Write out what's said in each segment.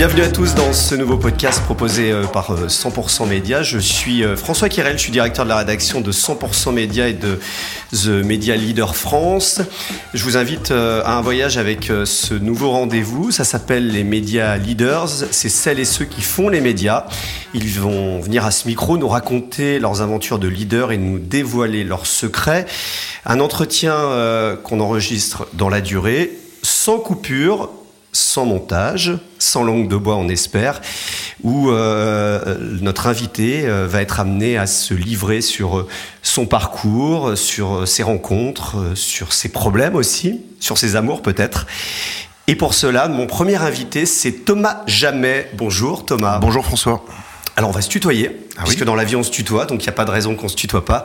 Bienvenue à tous dans ce nouveau podcast proposé euh, par 100% euh, Média. Je suis euh, François Kirel, je suis directeur de la rédaction de 100% Média et de The Media Leader France. Je vous invite à un voyage avec ce nouveau rendez-vous. Ça s'appelle les Media Leaders. C'est celles et ceux qui font les médias. Ils vont venir à ce micro nous raconter leurs aventures de leader et nous dévoiler leurs secrets. Un entretien qu'on enregistre dans la durée, sans coupure, sans montage, sans langue de bois, on espère, où euh, notre invité euh, va être amené à se livrer sur euh, son parcours, sur ses rencontres, sur ses problèmes aussi, sur ses amours peut-être. Et pour cela, mon premier invité, c'est Thomas Jamais. Bonjour Thomas. Bonjour François. Alors on va se tutoyer, ah puisque dans la vie on se tutoie, donc il n'y a pas de raison qu'on se tutoie pas.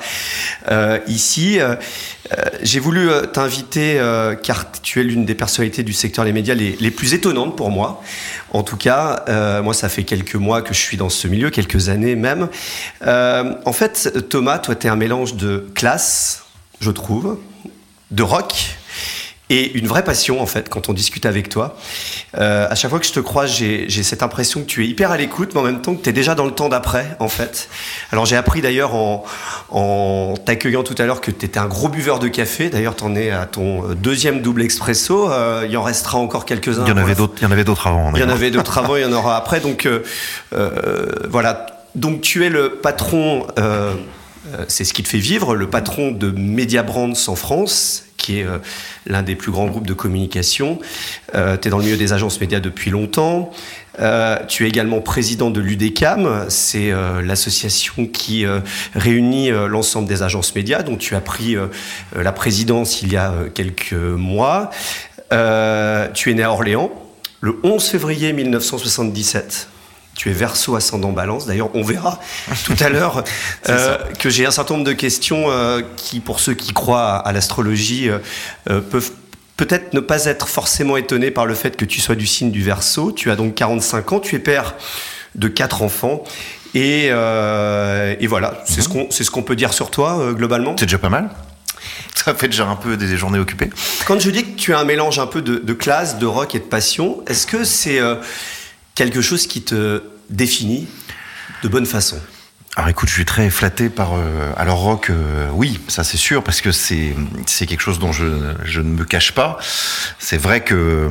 Euh, ici, euh, euh, j'ai voulu t'inviter car tu es l'une des personnalités du secteur des médias les, les, plus étonnantes pour moi. En tout cas, moi ça fait quelques mois que je suis dans ce milieu, quelques années même. en fait, Thomas, toi tu es un mélange de classe, je trouve, de rock et une vraie passion en fait quand on discute avec toi. Euh, à chaque fois que je te croise, j'ai cette impression que tu es hyper à l'écoute, mais en même temps que tu es déjà dans le temps d'après en fait. Alors j'ai appris d'ailleurs en, en t'accueillant tout à l'heure que tu étais un gros buveur de café. D'ailleurs, tu en es à ton deuxième double expresso. Euh, il y en restera encore quelques-uns. Il y en avait d'autres. Il y en avait d'autres avant. Il y en avait d'autres avant. Il y en aura après. Donc euh, euh voilà. Donc tu es le patron. Euh, c'est ce qui te fait vivre, le patron de Media Brands en France, qui est euh, l'un des plus grands groupes de communication. Euh, tu es dans le milieu des agences médias depuis longtemps. Tu es également président de l'UDECAM, c'est l'association qui réunit l'ensemble des agences médias, dont tu as pris la présidence il y a quelques mois. tu es né à Orléans le 11 février 1977 tu es verso ascendant balance. D'ailleurs, on verra tout à l'heure euh, que j'ai un certain nombre de questions euh, qui, pour ceux qui croient à, l'astrologie, euh, peuvent peut-être ne pas être forcément étonnés par le fait que tu sois du signe du verso. Tu as donc 45 ans, tu es père de quatre enfants. Et, et voilà, c'est ce mhm. qu'on ce qu'on peut dire sur toi globalement. C'est déjà pas mal ça fait déjà un peu des journées occupées. Quand je dis que tu as un mélange un peu de, de classe, de rock et de passion, est-ce que c'est quelque chose qui te définit de bonne façon alors écoute, je suis très flatté par. Euh, alors rock, euh, oui, ça c'est sûr, parce que c'est c'est quelque chose dont je, je ne me cache pas. C'est vrai que euh,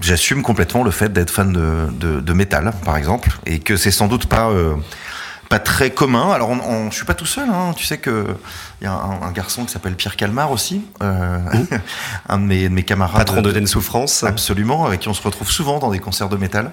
j'assume complètement le fait d'être fan de, de, de, métal, par exemple, et que c'est sans doute pas pas très commun. Alors, on, on, je suis pas tout seul. Hein. Tu sais que il y a un, un garçon qui s'appelle Pierre Calmar aussi, euh, un de mes, de mes, camarades. Patron de Den Souffrance. Absolument, avec qui on se retrouve souvent dans des concerts de métal.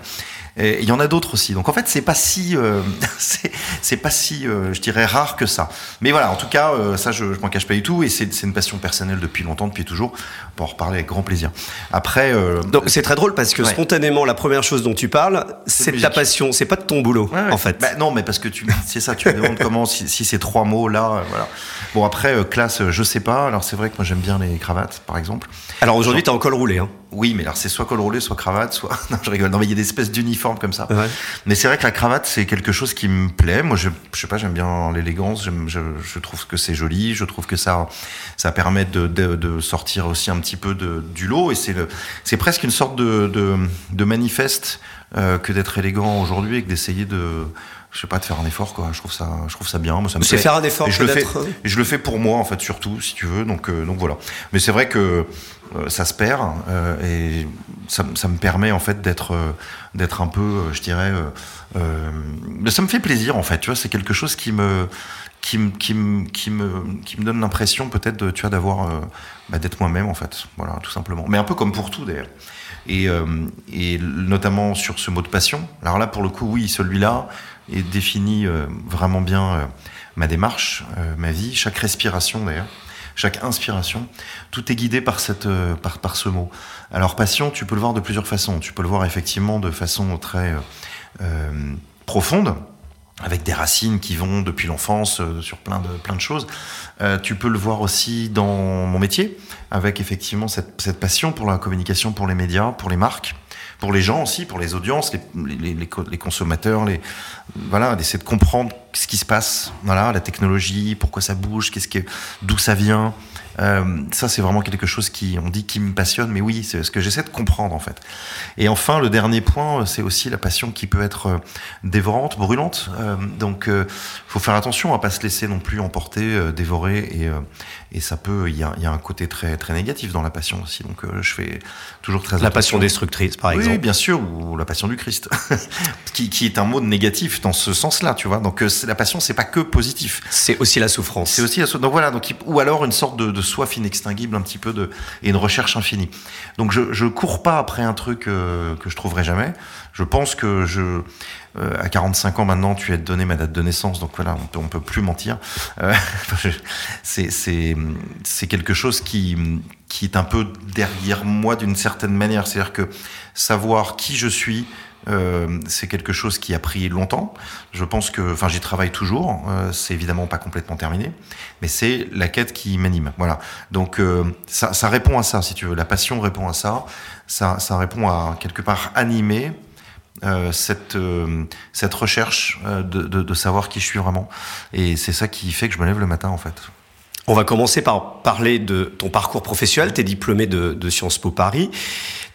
Et il y en a d'autres aussi. Donc en fait, c'est pas si, euh, c'est pas si, euh, je dirais, rare que ça. Mais voilà, en tout cas, euh, ça, je, je m'en cache pas du tout. Et c'est une passion personnelle depuis longtemps, depuis toujours. Pour en reparler avec grand plaisir. Après, donc c'est très drôle parce que ouais. spontanément, la première chose dont tu parles, c'est de ta passion. C'est pas de ton boulot, ouais, ouais. en fait. Bah, non, mais parce que tu, c'est ça. Tu me demandes comment, si, si ces trois mots là, voilà. Bon après, classe, je sais pas. Alors c'est vrai que moi j'aime bien les cravates, par exemple. Alors aujourd'hui, t'es en col roulé, hein. Oui, mais alors c'est soit col roulé, soit cravate, soit. Non, je rigole. Non, mais il y a des espèces d'uniformes comme ça. Ouais. Mais c'est vrai que la cravate, c'est quelque chose qui me plaît. Moi, je, je sais pas, j'aime bien l'élégance. Je, je, trouve que c'est joli. Je trouve que ça, ça permet de, de, de, sortir aussi un petit peu de, du lot. Et c'est presque une sorte de, de, de manifeste euh, que d'être élégant aujourd'hui et que d'essayer de je sais pas de faire un effort quoi. Je trouve ça je trouve ça bien. Moi ça me c'est faire un effort et je le fais et je le fais pour moi en fait surtout si tu veux. Donc euh, donc voilà. Mais c'est vrai que euh, ça se perd euh, et ça, ça, me permet en fait d'être euh, d'être un peu euh, je dirais ça me fait plaisir en fait. Tu vois c'est quelque chose qui me qui me qui me qui me qui me donne l'impression peut-être de tu vois d'avoir bah, d'être moi-même en fait. Voilà tout simplement. Mais un peu comme pour tout d'ailleurs. Et, et notamment sur ce mot de passion. Alors là pour le coup oui celui-là et définit euh, vraiment bien euh, ma démarche, euh, ma vie, chaque respiration d'ailleurs, chaque inspiration. Tout est guidé par, cette, par, par ce mot. Alors passion, tu peux le voir de plusieurs façons. Tu peux le voir effectivement de façon très profonde, avec des racines qui vont depuis l'enfance sur plein de, plein de choses. Tu peux le voir aussi dans mon métier, avec effectivement cette passion pour la communication, pour les médias, pour les marques pour les gens aussi, pour les audiences, les, les, consommateurs, les, voilà, d'essayer de comprendre ce qui se passe, voilà, la technologie, pourquoi ça bouge, qu'est-ce que, d'où ça vient, Euh, ça, c'est vraiment quelque chose qui, on dit, qui me passionne, mais oui, c'est ce que j'essaie de comprendre en fait. Et enfin, le dernier point, c'est aussi la passion qui peut être euh, dévorante, brûlante. Euh, donc, il faut faire attention à pas se laisser non plus emporter, dévorer, et, et ça peut, il y a, y a, un côté très très négatif dans la passion aussi. Donc, je fais toujours très la passion destructrice, par exemple. Oui, bien sûr, ou la passion du Christ, qui, qui est un mot négatif dans ce sens-là, tu vois. Donc, la passion, c'est pas que positif. C'est aussi la souffrance. C'est aussi la souffrance. Donc voilà, donc ou alors une sorte de, de soif inextinguible un petit peu de et une recherche infinie. Donc je je cours pas après un truc euh, que je trouverai jamais. Je pense que je euh, à 45 ans maintenant, tu as donné ma date de naissance, donc voilà, on peut, on peut plus mentir. Euh, c'est c'est c'est quelque chose qui qui est un peu derrière moi d'une certaine manière, c'est-à-dire que savoir qui je suis, euh, c'est quelque chose qui a pris longtemps. Je pense que, enfin, j'y travaille toujours. Euh, c'est évidemment pas complètement terminé, mais c'est la quête qui m'anime. Voilà. Donc euh, ça, répond à ça, si tu veux. La passion répond à ça. Ça, ça répond à quelque part animer cette cette recherche de, de, savoir qui je suis vraiment. Et c'est ça qui fait que je me lève le matin, en fait. On va commencer par parler de ton parcours professionnel. Tu es diplômé de, Sciences Po Paris.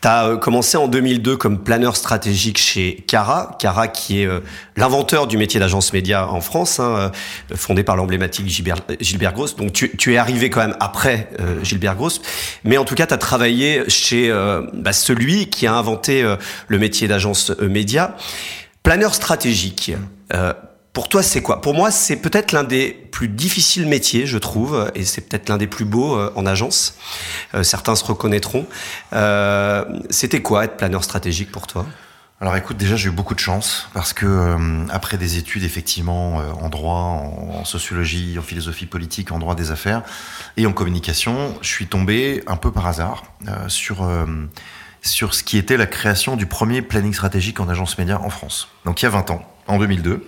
Tu as euh, commencé en 2002 comme planeur stratégique chez Cara. Cara qui est euh, l'inventeur du métier d'agence média en France, hein, euh, fondé par l'emblématique Gilbert, Gilbert, Gross. Donc tu, tu, es arrivé quand même après Gilbert Gross. Mais en tout cas, tu as travaillé chez bah, celui qui a inventé le métier d'agence média. Planeur stratégique. Pour toi, c'est quoi? Pour moi, c'est peut-être l'un des plus difficiles métiers, je trouve, et c'est peut-être l'un des plus beaux euh, en agence. Euh, certains se reconnaîtront. Euh, C'était quoi être planeur stratégique pour toi? Alors écoute, déjà j'ai eu beaucoup de chance parce que euh, après des études effectivement euh, en droit, en, sociologie, en philosophie politique, en droit des affaires et en communication, je suis tombé un peu par hasard euh, sur sur ce qui était la création du premier planning stratégique en agence média en France. Donc il y a 20 ans, en 2002.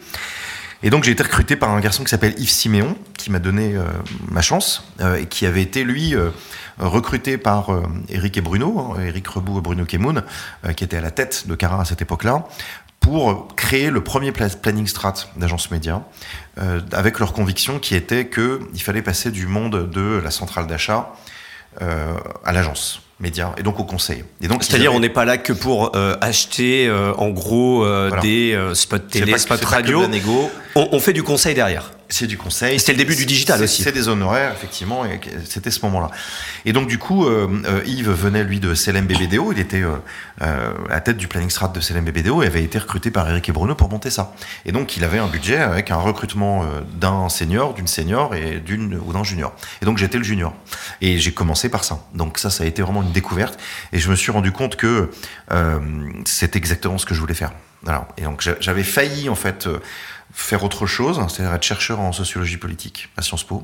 Et donc j'ai été recruté par un garçon qui s'appelle Yves Siméon, qui m'a donné euh, ma chance, euh, et qui avait été, lui, euh, recruté par Eric et Bruno, Eric hein, Rebout et Bruno Kemoun, qui étaient à la tête de Cara à cette époque-là, pour créer le premier planning strat d'agence média, avec leur conviction qui était qu'il fallait passer du monde de la centrale d'achat à l'agence médias et donc au conseil. Et donc c'est-à-dire avaient... on n'est pas là que pour euh, acheter euh, en gros euh, voilà. des spots télé, spots radio. On, on, fait du conseil derrière. C'est du conseil. C'était le début du digital aussi. C'est des honoraires effectivement et c'était ce moment-là. Et donc du coup Yves venait lui de CLM BBDO, il était à la tête du planning strat de CLM BBDO et avait été recruté par Eric et Bruno pour monter ça. Et donc il avait un budget avec un recrutement d'un senior, d'une senior et d'une ou d'un junior. Et donc j'étais le junior. Et j'ai commencé par ça. Donc ça ça a été vraiment une découverte et je me suis rendu compte que euh, c'est exactement ce que je voulais faire. Alors, et donc j'avais failli en fait euh, faire autre chose, c'est-à-dire être chercheur en sociologie politique à Sciences Po.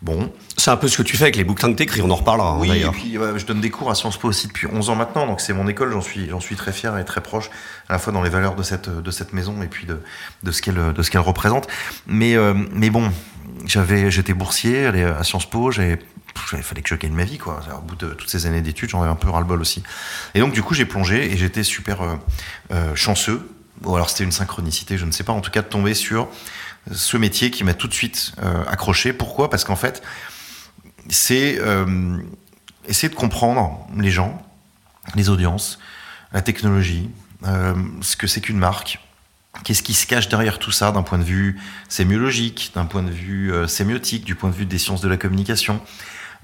Bon. C'est un peu ce que tu fais avec les bouquins que t'écris, on en reparlera. Oui, et puis euh, je donne des cours à Sciences Po aussi depuis 11 ans maintenant, donc c'est mon école, j'en suis, j'en suis très fier et très proche, à la fois dans les valeurs de cette, de cette maison et puis de, de ce qu'elle, de ce qu'elle représente. Mais, euh, mais bon, j'avais, j'étais boursier à Sciences Po, j'avais il fallait que je gagne ma vie, quoi. Au bout de toutes ces années d'études, j'en avais un peu ras-le-bol aussi. Et donc, du coup, j'ai plongé et j'étais super euh, euh, chanceux. Ou alors, c'était une synchronicité, je ne sais pas. En tout cas, de tomber sur ce métier qui m'a tout de suite euh, accroché. Pourquoi? Parce qu'en fait, c'est euh, essayer de comprendre les gens, les audiences, la technologie, euh, ce que c'est qu'une marque, Qu'est-ce qui se cache derrière tout ça d'un point de vue sémiologique, d'un point de vue euh, sémiotique, du point de vue des sciences de la communication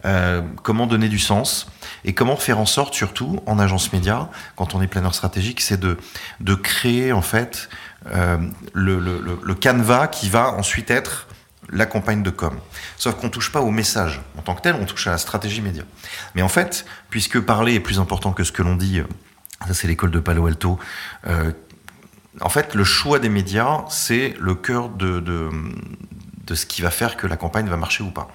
euh, Comment donner du sens et comment faire en sorte, surtout en agence média, quand on est planeur stratégique, c'est de, de créer en fait euh, le, le, le, canevas qui va ensuite être la campagne de com. Sauf qu'on touche pas au message en tant que tel, on touche à la stratégie média. Mais en fait, puisque parler est plus important que ce que l'on dit, ça c'est l'école de Palo Alto. Euh, en fait, le choix des médias, c'est le cœur de, de, de, ce qui va faire que la campagne va marcher ou pas.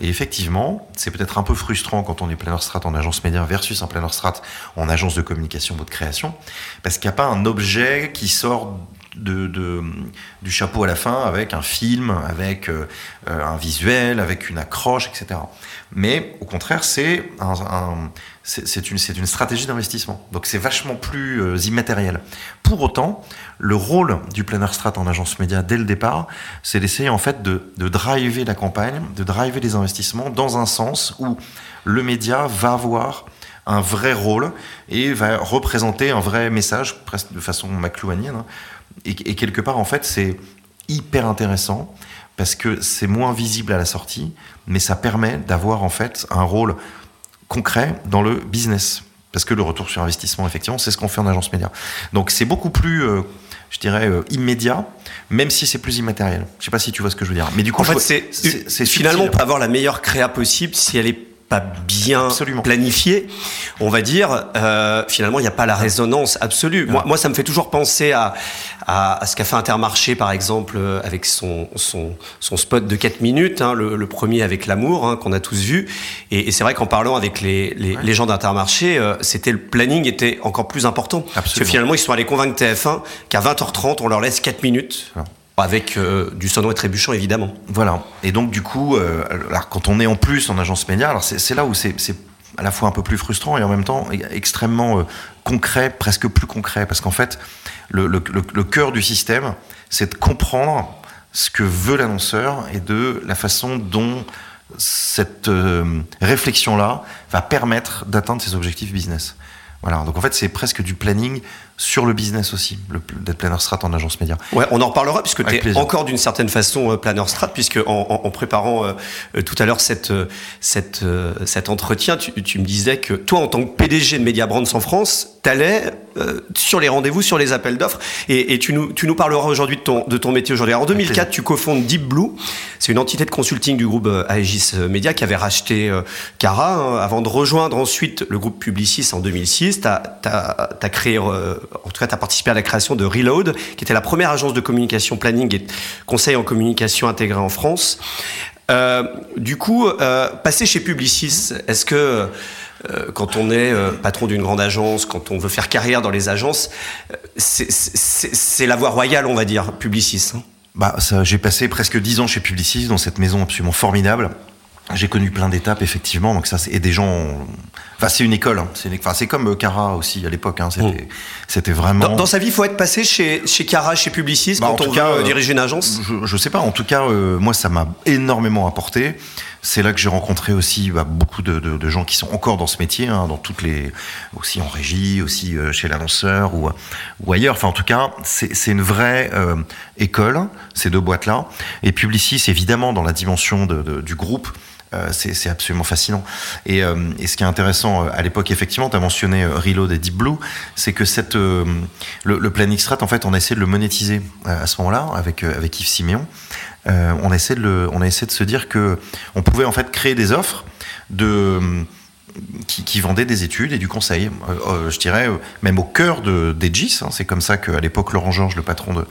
Et effectivement, c'est peut-être un peu frustrant quand on est planeur strat en agence média versus un planeur strat en agence de communication ou de création, parce qu'il n'y a pas un objet qui sort de, du chapeau à la fin avec un film, avec euh, un visuel, avec une accroche, etc. Mais au contraire, c'est un, c'est une, stratégie d'investissement. Donc c'est vachement plus euh, immatériel. Pour autant, le rôle du planner strat en agence média dès le départ, c'est d'essayer en fait de, driver la campagne, de driver les investissements dans un sens où le média va avoir un vrai rôle et va représenter un vrai message, presque de façon maclouanienne. Hein. Et, et, quelque part, en fait, c'est hyper intéressant parce que c'est moins visible à la sortie, mais ça permet d'avoir en fait un rôle concret dans le business. Parce que le retour sur investissement, effectivement, c'est ce qu'on fait en agence média. Donc c'est beaucoup plus, euh, je dirais, euh, immédiat, même si c'est plus immatériel. Je sais pas si tu vois ce que je veux dire. Mais du coup, en fait, c'est finalement avoir la meilleure créa possible si elle est pas bien planifié, on va dire, euh, finalement, il n'y a pas la résonance absolue. Moi, moi, ça me fait toujours penser à, à, ce qu'a fait Intermarché, par exemple, euh, avec son, son, son spot de 4 minutes, hein, le, premier avec l'amour, hein, qu'on a tous vu. Et, c'est vrai qu'en parlant avec les, les, gens d'Intermarché, euh, c'était le planning était encore plus important. Parce que finalement, ils sont allés convaincre TF1 qu'à 20h30, on leur laisse 4 minutes. Avec euh, du sonneau et trébuchant, évidemment. Voilà. Et donc, du coup, euh, alors, quand on est en plus en agence média, alors c'est là où c'est à la fois un peu plus frustrant et en même temps extrêmement euh, concret, presque plus concret. Parce qu'en fait, le, cœur du système, c'est de comprendre ce que veut l'annonceur et de la façon dont cette réflexion-là va permettre d'atteindre ses objectifs business. Voilà, donc en fait c'est presque du planning sur le business aussi, d'être planner strat en agence média. Ouais, on en reparlera puisque tu es encore d'une certaine façon euh, planner strat puisque en, en, préparant euh, euh, tout à l'heure cette, cette, cet entretien, tu, tu, me disais que toi en tant que PDG de Media Brands en France, t'allais euh, sur les rendez-vous, sur les appels d'offres et, et, tu, nous, tu nous parleras aujourd'hui de ton, de ton métier aujourd'hui. En 2004, tu cofondes Deep Blue, c'est une entité de consulting du groupe Aegis Media qui avait racheté Cara hein, avant de rejoindre ensuite le groupe Publicis en 2006. Tu as, as, créé en tout cas, tu as participé à la création de Reload, qui était la première agence de communication planning et conseil en communication intégrée en France. Euh, du coup, euh, passer chez Publicis, est-ce que euh, quand on est euh, patron d'une grande agence, quand on veut faire carrière dans les agences, euh, c'est la voie royale, on va dire, Publicis hein? Bah, J'ai passé presque dix ans chez Publicis, dans cette maison absolument formidable. J'ai connu plein d'étapes, effectivement. Donc ça, et des gens. Enfin, c'est une école. Hein. C'est enfin, c'est comme euh, Cara aussi à l'époque. Hein. C'était, oh. c'était vraiment. Dans, sa vie, il faut être passé chez chez Cara, chez Publicis, bah, quand on cas, veut euh, diriger une agence. Je, je sais pas. En tout cas, euh, moi, ça m'a énormément apporté. C'est là que j'ai rencontré aussi bah, beaucoup de, de, de, gens qui sont encore dans ce métier, hein, dans toutes les, aussi en régie, aussi chez l'annonceur ou, ou ailleurs. Enfin, en tout cas, c'est, c'est une vraie euh, école ces deux boîtes-là. Et Publicis, évidemment, dans la dimension de, du groupe. Euh, c'est absolument fascinant. Et, euh, et, ce qui est intéressant euh, à l'époque, effectivement, tu as mentionné Reload et Deep Blue, c'est que cette, le, le Plan Strat, en fait, on a essayé de le monétiser à ce moment-là avec, avec Yves Siméon. on, a essayé de le, on a essayé de se dire que on pouvait en fait créer des offres de qui, qui, vendait des études et du conseil. Euh, euh, je dirais euh, même au cœur de d'Egis. Hein, c'est comme ça qu'à l'époque Laurent Georges, le patron de,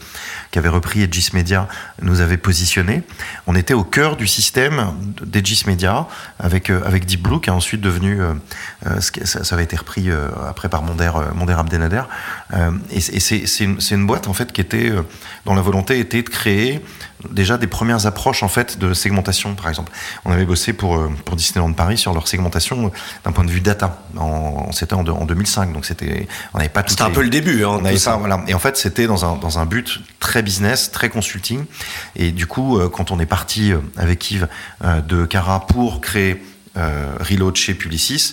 qui avait repris Egis Media, nous avait positionné. On était au cœur du système d'Egis Media avec avec Deep Blue qui a ensuite devenu ça, ça, avait été repris après par Monder Monder Abdenader. et, et c'est une, une, boîte en fait qui était dont la volonté était de créer déjà des premières approches en fait de segmentation par exemple. On avait bossé pour pour Disneyland Paris sur leur segmentation d'un point de vue data. En, c'était en, en, 2005, donc c'était, on n'avait pas. C'était un peu le début. Hein, on voilà. Et en fait, c'était dans un, dans un but très business, très consulting. Et du coup, euh, quand on est parti euh, avec Yves euh, de Cara pour créer Reload chez Publicis,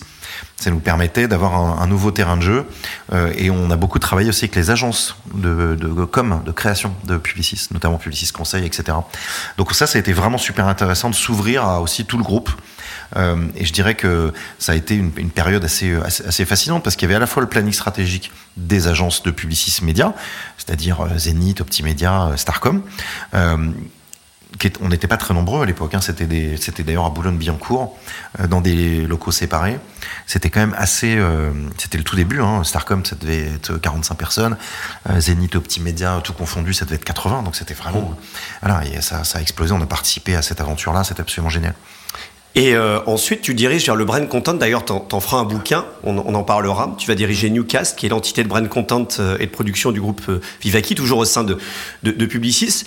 ça nous permettait d'avoir un, nouveau terrain de jeu. et on a beaucoup travaillé aussi avec les agences de, de, com, de création de Publicis, notamment Publicis Conseil, etc. Donc ça, ça a été vraiment super intéressant de s'ouvrir à aussi tout le groupe. Euh, et je dirais que ça a été une, période assez, assez, fascinante parce qu'il y avait à la fois le planning stratégique des agences de Publicis Média, c'est-à-dire euh, Zenith, Optimédia, euh, On n'était pas très nombreux à l'époque, hein. c'était d'ailleurs à Boulogne-Billancourt, dans des locaux séparés. C'était quand même assez. c'était le tout début, hein. Starcom, ça devait être 45 personnes, Zenith, Optimédia, tout confondu, ça devait être 80, donc c'était vraiment. Oh. Voilà, et ça, ça a explosé, on a participé à cette aventure-là, c'était absolument génial. Et euh, ensuite, tu diriges vers le brand content. D'ailleurs, tu en, feras un bouquin, on, en parlera. Tu vas diriger Newcast, qui est l'entité de brand content euh, et de production du groupe euh, Vivaki, toujours au sein de, Publicis.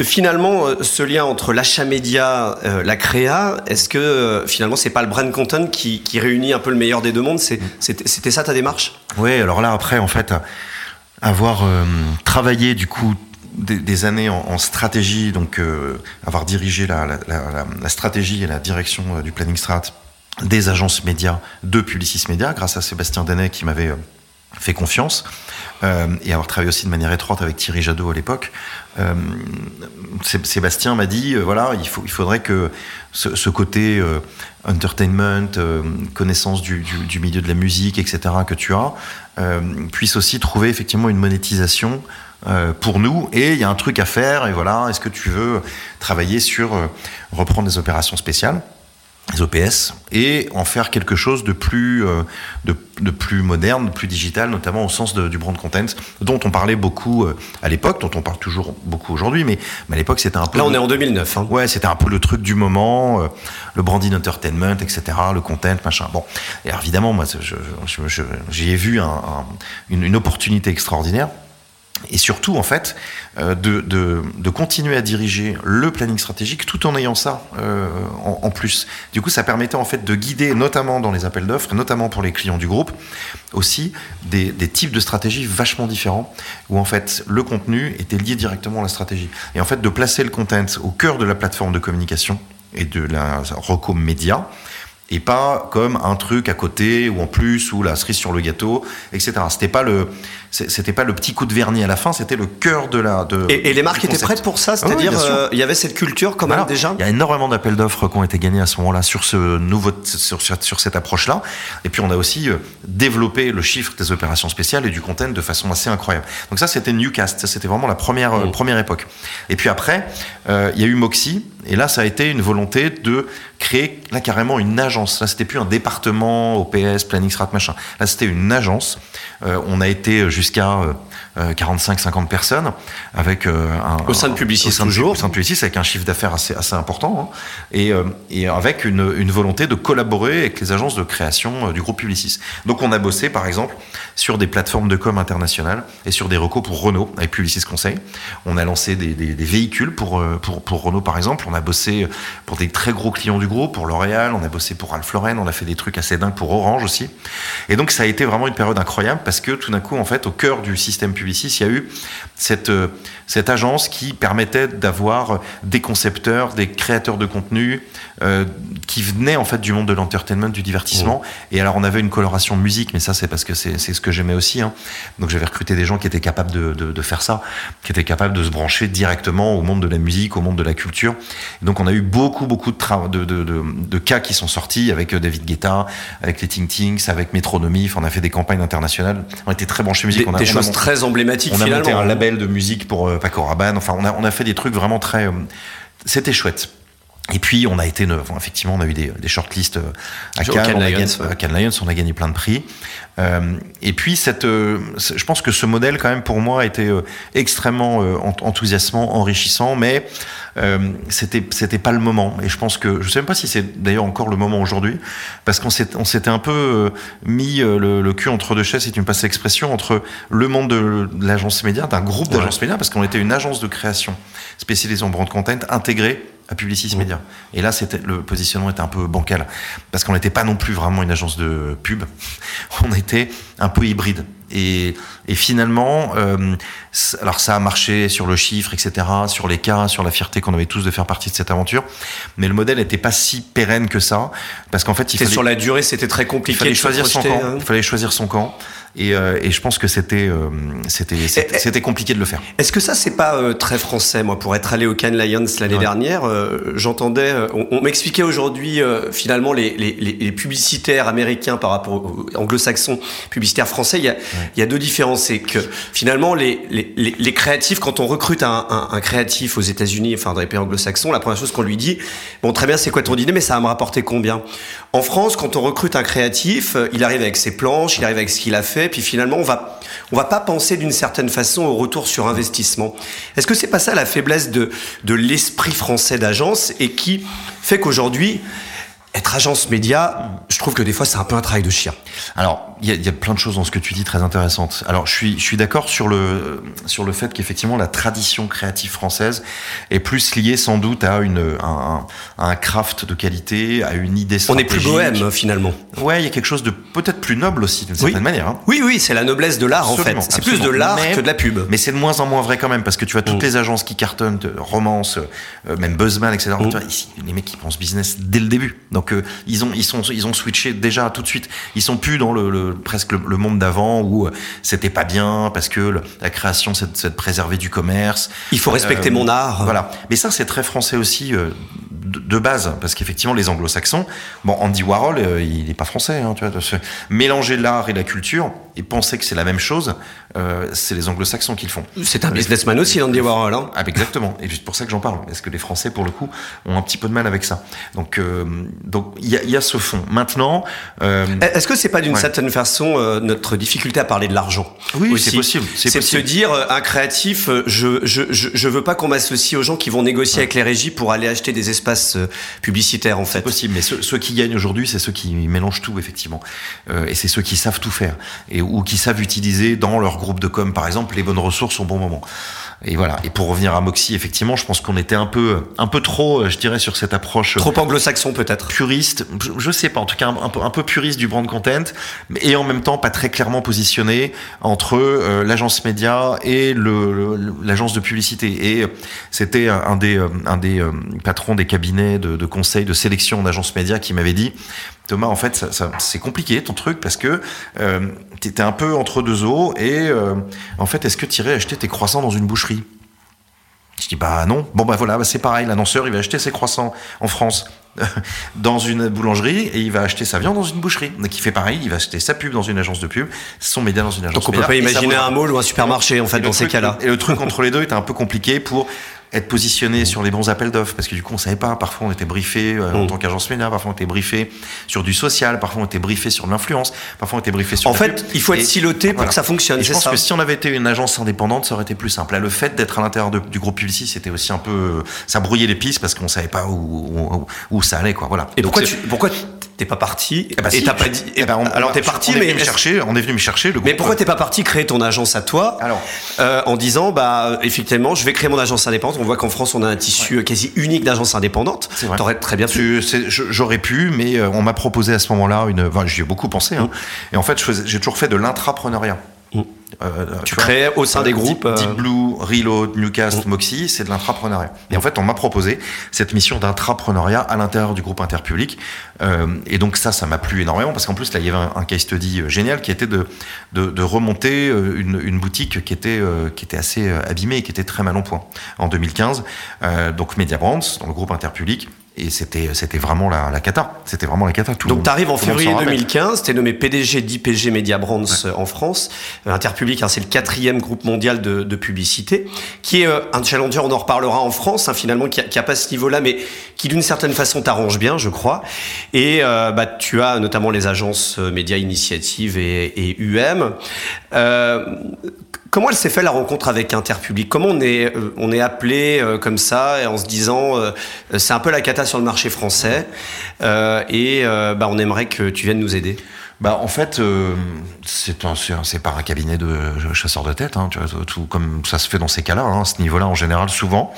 finalement, ce lien entre l'achat média, la créa, est-ce que finalement, c'est pas le brand content qui, réunit un peu le meilleur des deux mondes? C'était ça ta démarche? Oui, alors là, après, en fait, avoir travaillé du coup des, années en, stratégie, donc euh, avoir dirigé la, stratégie et la direction euh, du planning strat des agences médias de Publicis Média, grâce à Sébastien Danet qui m'avait euh, fait confiance, et avoir travaillé aussi de manière étroite avec Thierry Jadot à l'époque. Sébastien m'a dit, voilà, il, faut, il faudrait que ce, côté entertainment, connaissance du, milieu de la musique, etc., que tu as, puisse aussi trouver effectivement une monétisation pour nous. Et il y a un truc à faire et voilà est-ce que tu veux travailler sur euh, reprendre des opérations spéciales les OPS et en faire quelque chose de plus euh, de, plus moderne de plus digital notamment au sens du brand content dont on parlait beaucoup à l'époque dont on parle toujours beaucoup aujourd'hui mais, à l'époque c'était un peu là on est en 2009 hein. ouais c'était un peu le truc du moment le branding entertainment etc le content machin. Bon et évidemment moi j'y ai vu une, une opportunité extraordinaire et surtout en fait euh, de, de, continuer à diriger le planning stratégique tout en ayant ça euh, en, plus. Du coup, ça permettait en fait de guider, notamment dans les appels d'offres, notamment pour les clients du groupe, aussi des, des, types de stratégies vachement différents, où en fait le contenu était lié directement à la stratégie. Et en fait de placer le content au cœur de la plateforme de communication et de la reco média, et pas comme un truc à côté ou en plus ou la cerise sur le gâteau, etc. C'était pas le, c'était pas le petit coup de vernis à la fin, c'était le cœur de la. De, et, les marques étaient prêtes pour ça, c'est-à-dire euh, il y avait cette culture quand même déjà. Il y a énormément d'appels d'offres qui ont été gagnés à ce moment-là sur ce nouveau, sur, sur cette approche-là. Et puis on a aussi euh, développé le chiffre des opérations spéciales et du content de façon assez incroyable. Donc ça c'était Newcast, ça c'était vraiment la première euh, mm. première époque. Et puis après, il y a eu Moxie et là ça a été une volonté de créer là carrément une agence. Là, c'était plus un département OPS, planning strat, machin. Là, c'était une agence. On a été jusqu'à 45-50 euh, personnes avec euh, un, au sein de Publicis toujours, au sein de Publicis avec un chiffre d'affaires assez, assez important hein, et, et avec une, une, volonté de collaborer avec les agences de création du groupe Publicis. Donc, on a bossé par exemple sur des plateformes de com internationales et sur des recos pour Renault avec Publicis Conseil. On a lancé des, des, des véhicules pour, pour pour Renault par exemple. On a bossé pour des très gros clients du groupe, pour L'Oréal, on a bossé pour Ralph Lauren, on a fait des trucs assez dingues pour Orange aussi. Et donc ça a été vraiment une période incroyable parce que tout d'un coup, en fait, au cœur du système Publicis, il y a eu cette, euh, cette agence qui permettait d'avoir des concepteurs, des créateurs de contenu euh, qui venaient en fait du monde de l'entertainment, du divertissement. Et alors on avait une coloration musique, mais ça c'est parce que c'est ce que j'aimais aussi. Hein. Donc j'avais recruté des gens qui étaient capables de, de, de, faire ça, qui étaient capables de se brancher directement au monde de la musique, au monde de la culture. Et donc on a eu beaucoup beaucoup de, de, de, de cas qui sont sortis avec euh, David Guetta, avec les Ting Tings, avec Metronomy. on a fait des campagnes internationales. On était très branchés musique. Des, on a, des choses très emblématiques. On a monté un label de musique pour euh, Paco Rabanne. Enfin, on a, on a fait des trucs vraiment très. Euh, c'était chouette. Et puis on a été, effectivement, on a eu des, des shortlists euh, à Cannes, Lions, à Cannes Lions, on a gagné plein de prix. Euh, et puis cette, euh, je pense que ce modèle quand même pour moi a été extrêmement enthousiasmant, enrichissant, mais c'était c'était pas le moment. Et je pense que je sais même pas si c'est d'ailleurs encore le moment aujourd'hui, parce qu'on s'était on s'était un peu mis le, le, cul entre deux chaises, si tu me passes l'expression, entre le monde de, l'agence média, d'un groupe d'agences médias, parce qu'on était une agence de création spécialisée en brand content intégrée à Publicis Media. Et là, c'était le positionnement était un peu bancal parce qu'on n'était pas non plus vraiment une agence de pub. On était un peu hybride. Et, et finalement, euh, alors ça a marché sur le chiffre, etc., sur les cas, sur la fierté qu'on avait tous de faire partie de cette aventure. Mais le modèle n'était pas si pérenne que ça, parce qu'en fait, il fallait, sur la durée, c'était très compliqué. Il fallait choisir son camp. Hein. Il fallait choisir son camp. Et, euh, et, je pense que c'était euh, c'était c'était compliqué de le faire. Est-ce que ça c'est pas très français moi pour être allé au Cannes Lions l'année dernière j'entendais on, m'expliquait aujourd'hui finalement les, les, les, publicitaires américains par rapport aux anglo-saxons publicitaires français il y a il y a deux différences c'est que finalement les, les créatifs quand on recrute un, un, un créatif aux États-Unis enfin dans les pays anglo-saxons la première chose qu'on lui dit bon très bien c'est quoi ton idée mais ça va me rapporter combien? En France quand on recrute un créatif il arrive avec ses planches il arrive avec ce qu'il a fait puis finalement on va on va pas penser d'une certaine façon au retour sur investissement. Est-ce que c'est pas ça la faiblesse de de l'esprit français d'agence et qui fait qu'aujourd'hui être agence média, je trouve que des fois c'est un peu un travail de chien? Alors, il y, y, a plein de choses dans ce que tu dis très intéressantes. Alors, je suis, je suis d'accord sur le, sur le fait qu'effectivement la tradition créative française est plus liée sans doute à, une, un, un craft de qualité, à une idée stratégique. On est plus bohème finalement. Ouais, il y a quelque chose de peut-être plus noble aussi d'une certaine oui. manière. Hein. Oui, oui, c'est la noblesse de l'art en fait. C'est plus de l'art que de la pub. Mais c'est de moins en moins vrai quand même parce que tu vois toutes mmh. les agences qui cartonnent, romance, euh, même Buzzman, etc. Mmh. Vois, ici, les mecs qui pensent business dès le début. Donc euh, ils ont ils sont ils ont switché déjà tout de suite. Ils sont plus dans le, le presque le, le monde d'avant où c'était pas bien parce que le, la création c'est de, préserver du commerce. Il faut respecter euh, mon art. Voilà. Mais ça c'est très français aussi euh, de, de, base parce qu'effectivement les Anglo-Saxons, bon Andy Warhol euh, il n'est pas français, hein, tu vois, mélanger l'art et la culture et penser que c'est la même chose, euh, c'est les Anglo-Saxons qui le font. C'est un businessman aussi Andy Warhol. Hein. Ah, exactement. Et c'est pour ça que j'en parle parce que les Français pour le coup ont un petit peu de mal avec ça. Donc donc il y a, y a, ce fond. Maintenant, euh, est-ce que c'est pas d'une ouais. certaine façon euh, notre difficulté à parler de l'argent Oui, c'est possible. C'est de se dire euh, un créatif, je je je, je veux pas qu'on m'associe aux gens qui vont négocier ouais. avec les régies pour aller acheter des espaces publicitaires en fait. C'est possible, mais ceux, ceux qui gagnent aujourd'hui, c'est ceux qui mélangent tout effectivement, euh, et c'est ceux qui savent tout faire et ou qui savent utiliser dans leur groupe de com par exemple les bonnes ressources au bon moment. Et voilà. Et pour revenir à Moxie, effectivement, je pense qu'on était un peu, un peu trop, je dirais, sur cette approche trop anglo-saxon peut-être, puriste. Je, sais pas. En tout cas, un, peu, un peu puriste du brand content, et en même temps pas très clairement positionné entre euh, l'agence média et l'agence de publicité. Et c'était un des, un des euh, patrons des cabinets de, de conseil de sélection d'agence média qui m'avait dit Thomas, en fait, ça, c'est compliqué ton truc parce que euh, t'étais un peu entre deux eaux et euh, en fait, est-ce que tu irais acheter tes croissants dans une boucherie? Je dis bah non. Bon bah voilà, bah, c'est pareil. L'annonceur, il va acheter ses croissants en France dans une boulangerie et il va acheter sa viande dans une boucherie. Donc il fait pareil, il va acheter sa pub dans une agence de pub, son média dans une agence. Donc on peut pas imaginer un mall ou un supermarché en fait dans ces cas-là. Et le truc entre les deux est un peu compliqué pour être positionné sur les bons appels d'offres parce que du coup on savait pas parfois on était briefé euh, en tant qu'agence média parfois on était briefé sur du social parfois on était briefé sur l'influence parfois on était briefé sur en fait il faut être siloté pour voilà. que ça fonctionne et je pense ça. que si on avait été une agence indépendante ça aurait été plus simple là le fait d'être à l'intérieur du groupe Publicis c'était aussi un peu ça brouillait les pistes parce qu'on savait pas où, où, où, ça allait quoi voilà et Donc, pourquoi tu, pourquoi t'es pas parti eh ben et si, t'as pas dit eh ben on, alors t'es parti on mais est venu me chercher on est venu me chercher le mais pourquoi t'es pas parti créer ton agence à toi alors euh, en disant bah effectivement je vais créer mon agence indépendante on voit qu'en France on a un tissu ouais. quasi unique d'agences indépendantes t'aurais très bien pu j'aurais pu mais euh, on m'a proposé à ce moment-là une enfin, j'y ai beaucoup pensé hein. mmh. et en fait j'ai toujours fait de l'intrapreneuriat. Euh, tu, tu crées au sein des groupes Deep, Deep Blue, Reload, Newcast, mmh. Moxie, c'est de l'intrapreneuriat. Et en fait, on m'a proposé cette mission d'intrapreneuriat à l'intérieur du groupe Interpublic. Euh, et donc ça, ça m'a plu énormément parce qu'en plus là, il y avait un, un, case study génial qui était de de, de remonter euh, une, une, boutique qui était euh, qui était assez abîmée et qui était très mal en point en 2015. Euh, donc Media Brands dans le groupe Interpublic et c'était c'était vraiment la, la cata. C'était vraiment la cata. Tout donc tu arrives en février 2015 tu es nommé PDG d'IPG Media Brands ouais. en France. Interpublic hein, c'est le quatrième groupe mondial de, de, publicité qui est euh, un challenger on en reparlera en France hein, finalement qui a, qui a, pas ce niveau là mais qui d'une certaine façon t'arrange bien je crois. Et euh, bah, tu as notamment les agences euh, Média Initiative et, et UM euh, Comment elle s'est fait la rencontre avec Interpublic? Comment on est, euh, on est appelé euh, comme ça en se disant euh, c'est un peu la cata sur le marché français et bah, on aimerait que tu viennes nous aider? Bah, en fait, euh, c'est par un cabinet de chasseurs de tête, hein, tu vois, tout, comme ça se fait dans ces cas-là, hein, ce niveau-là en général, souvent,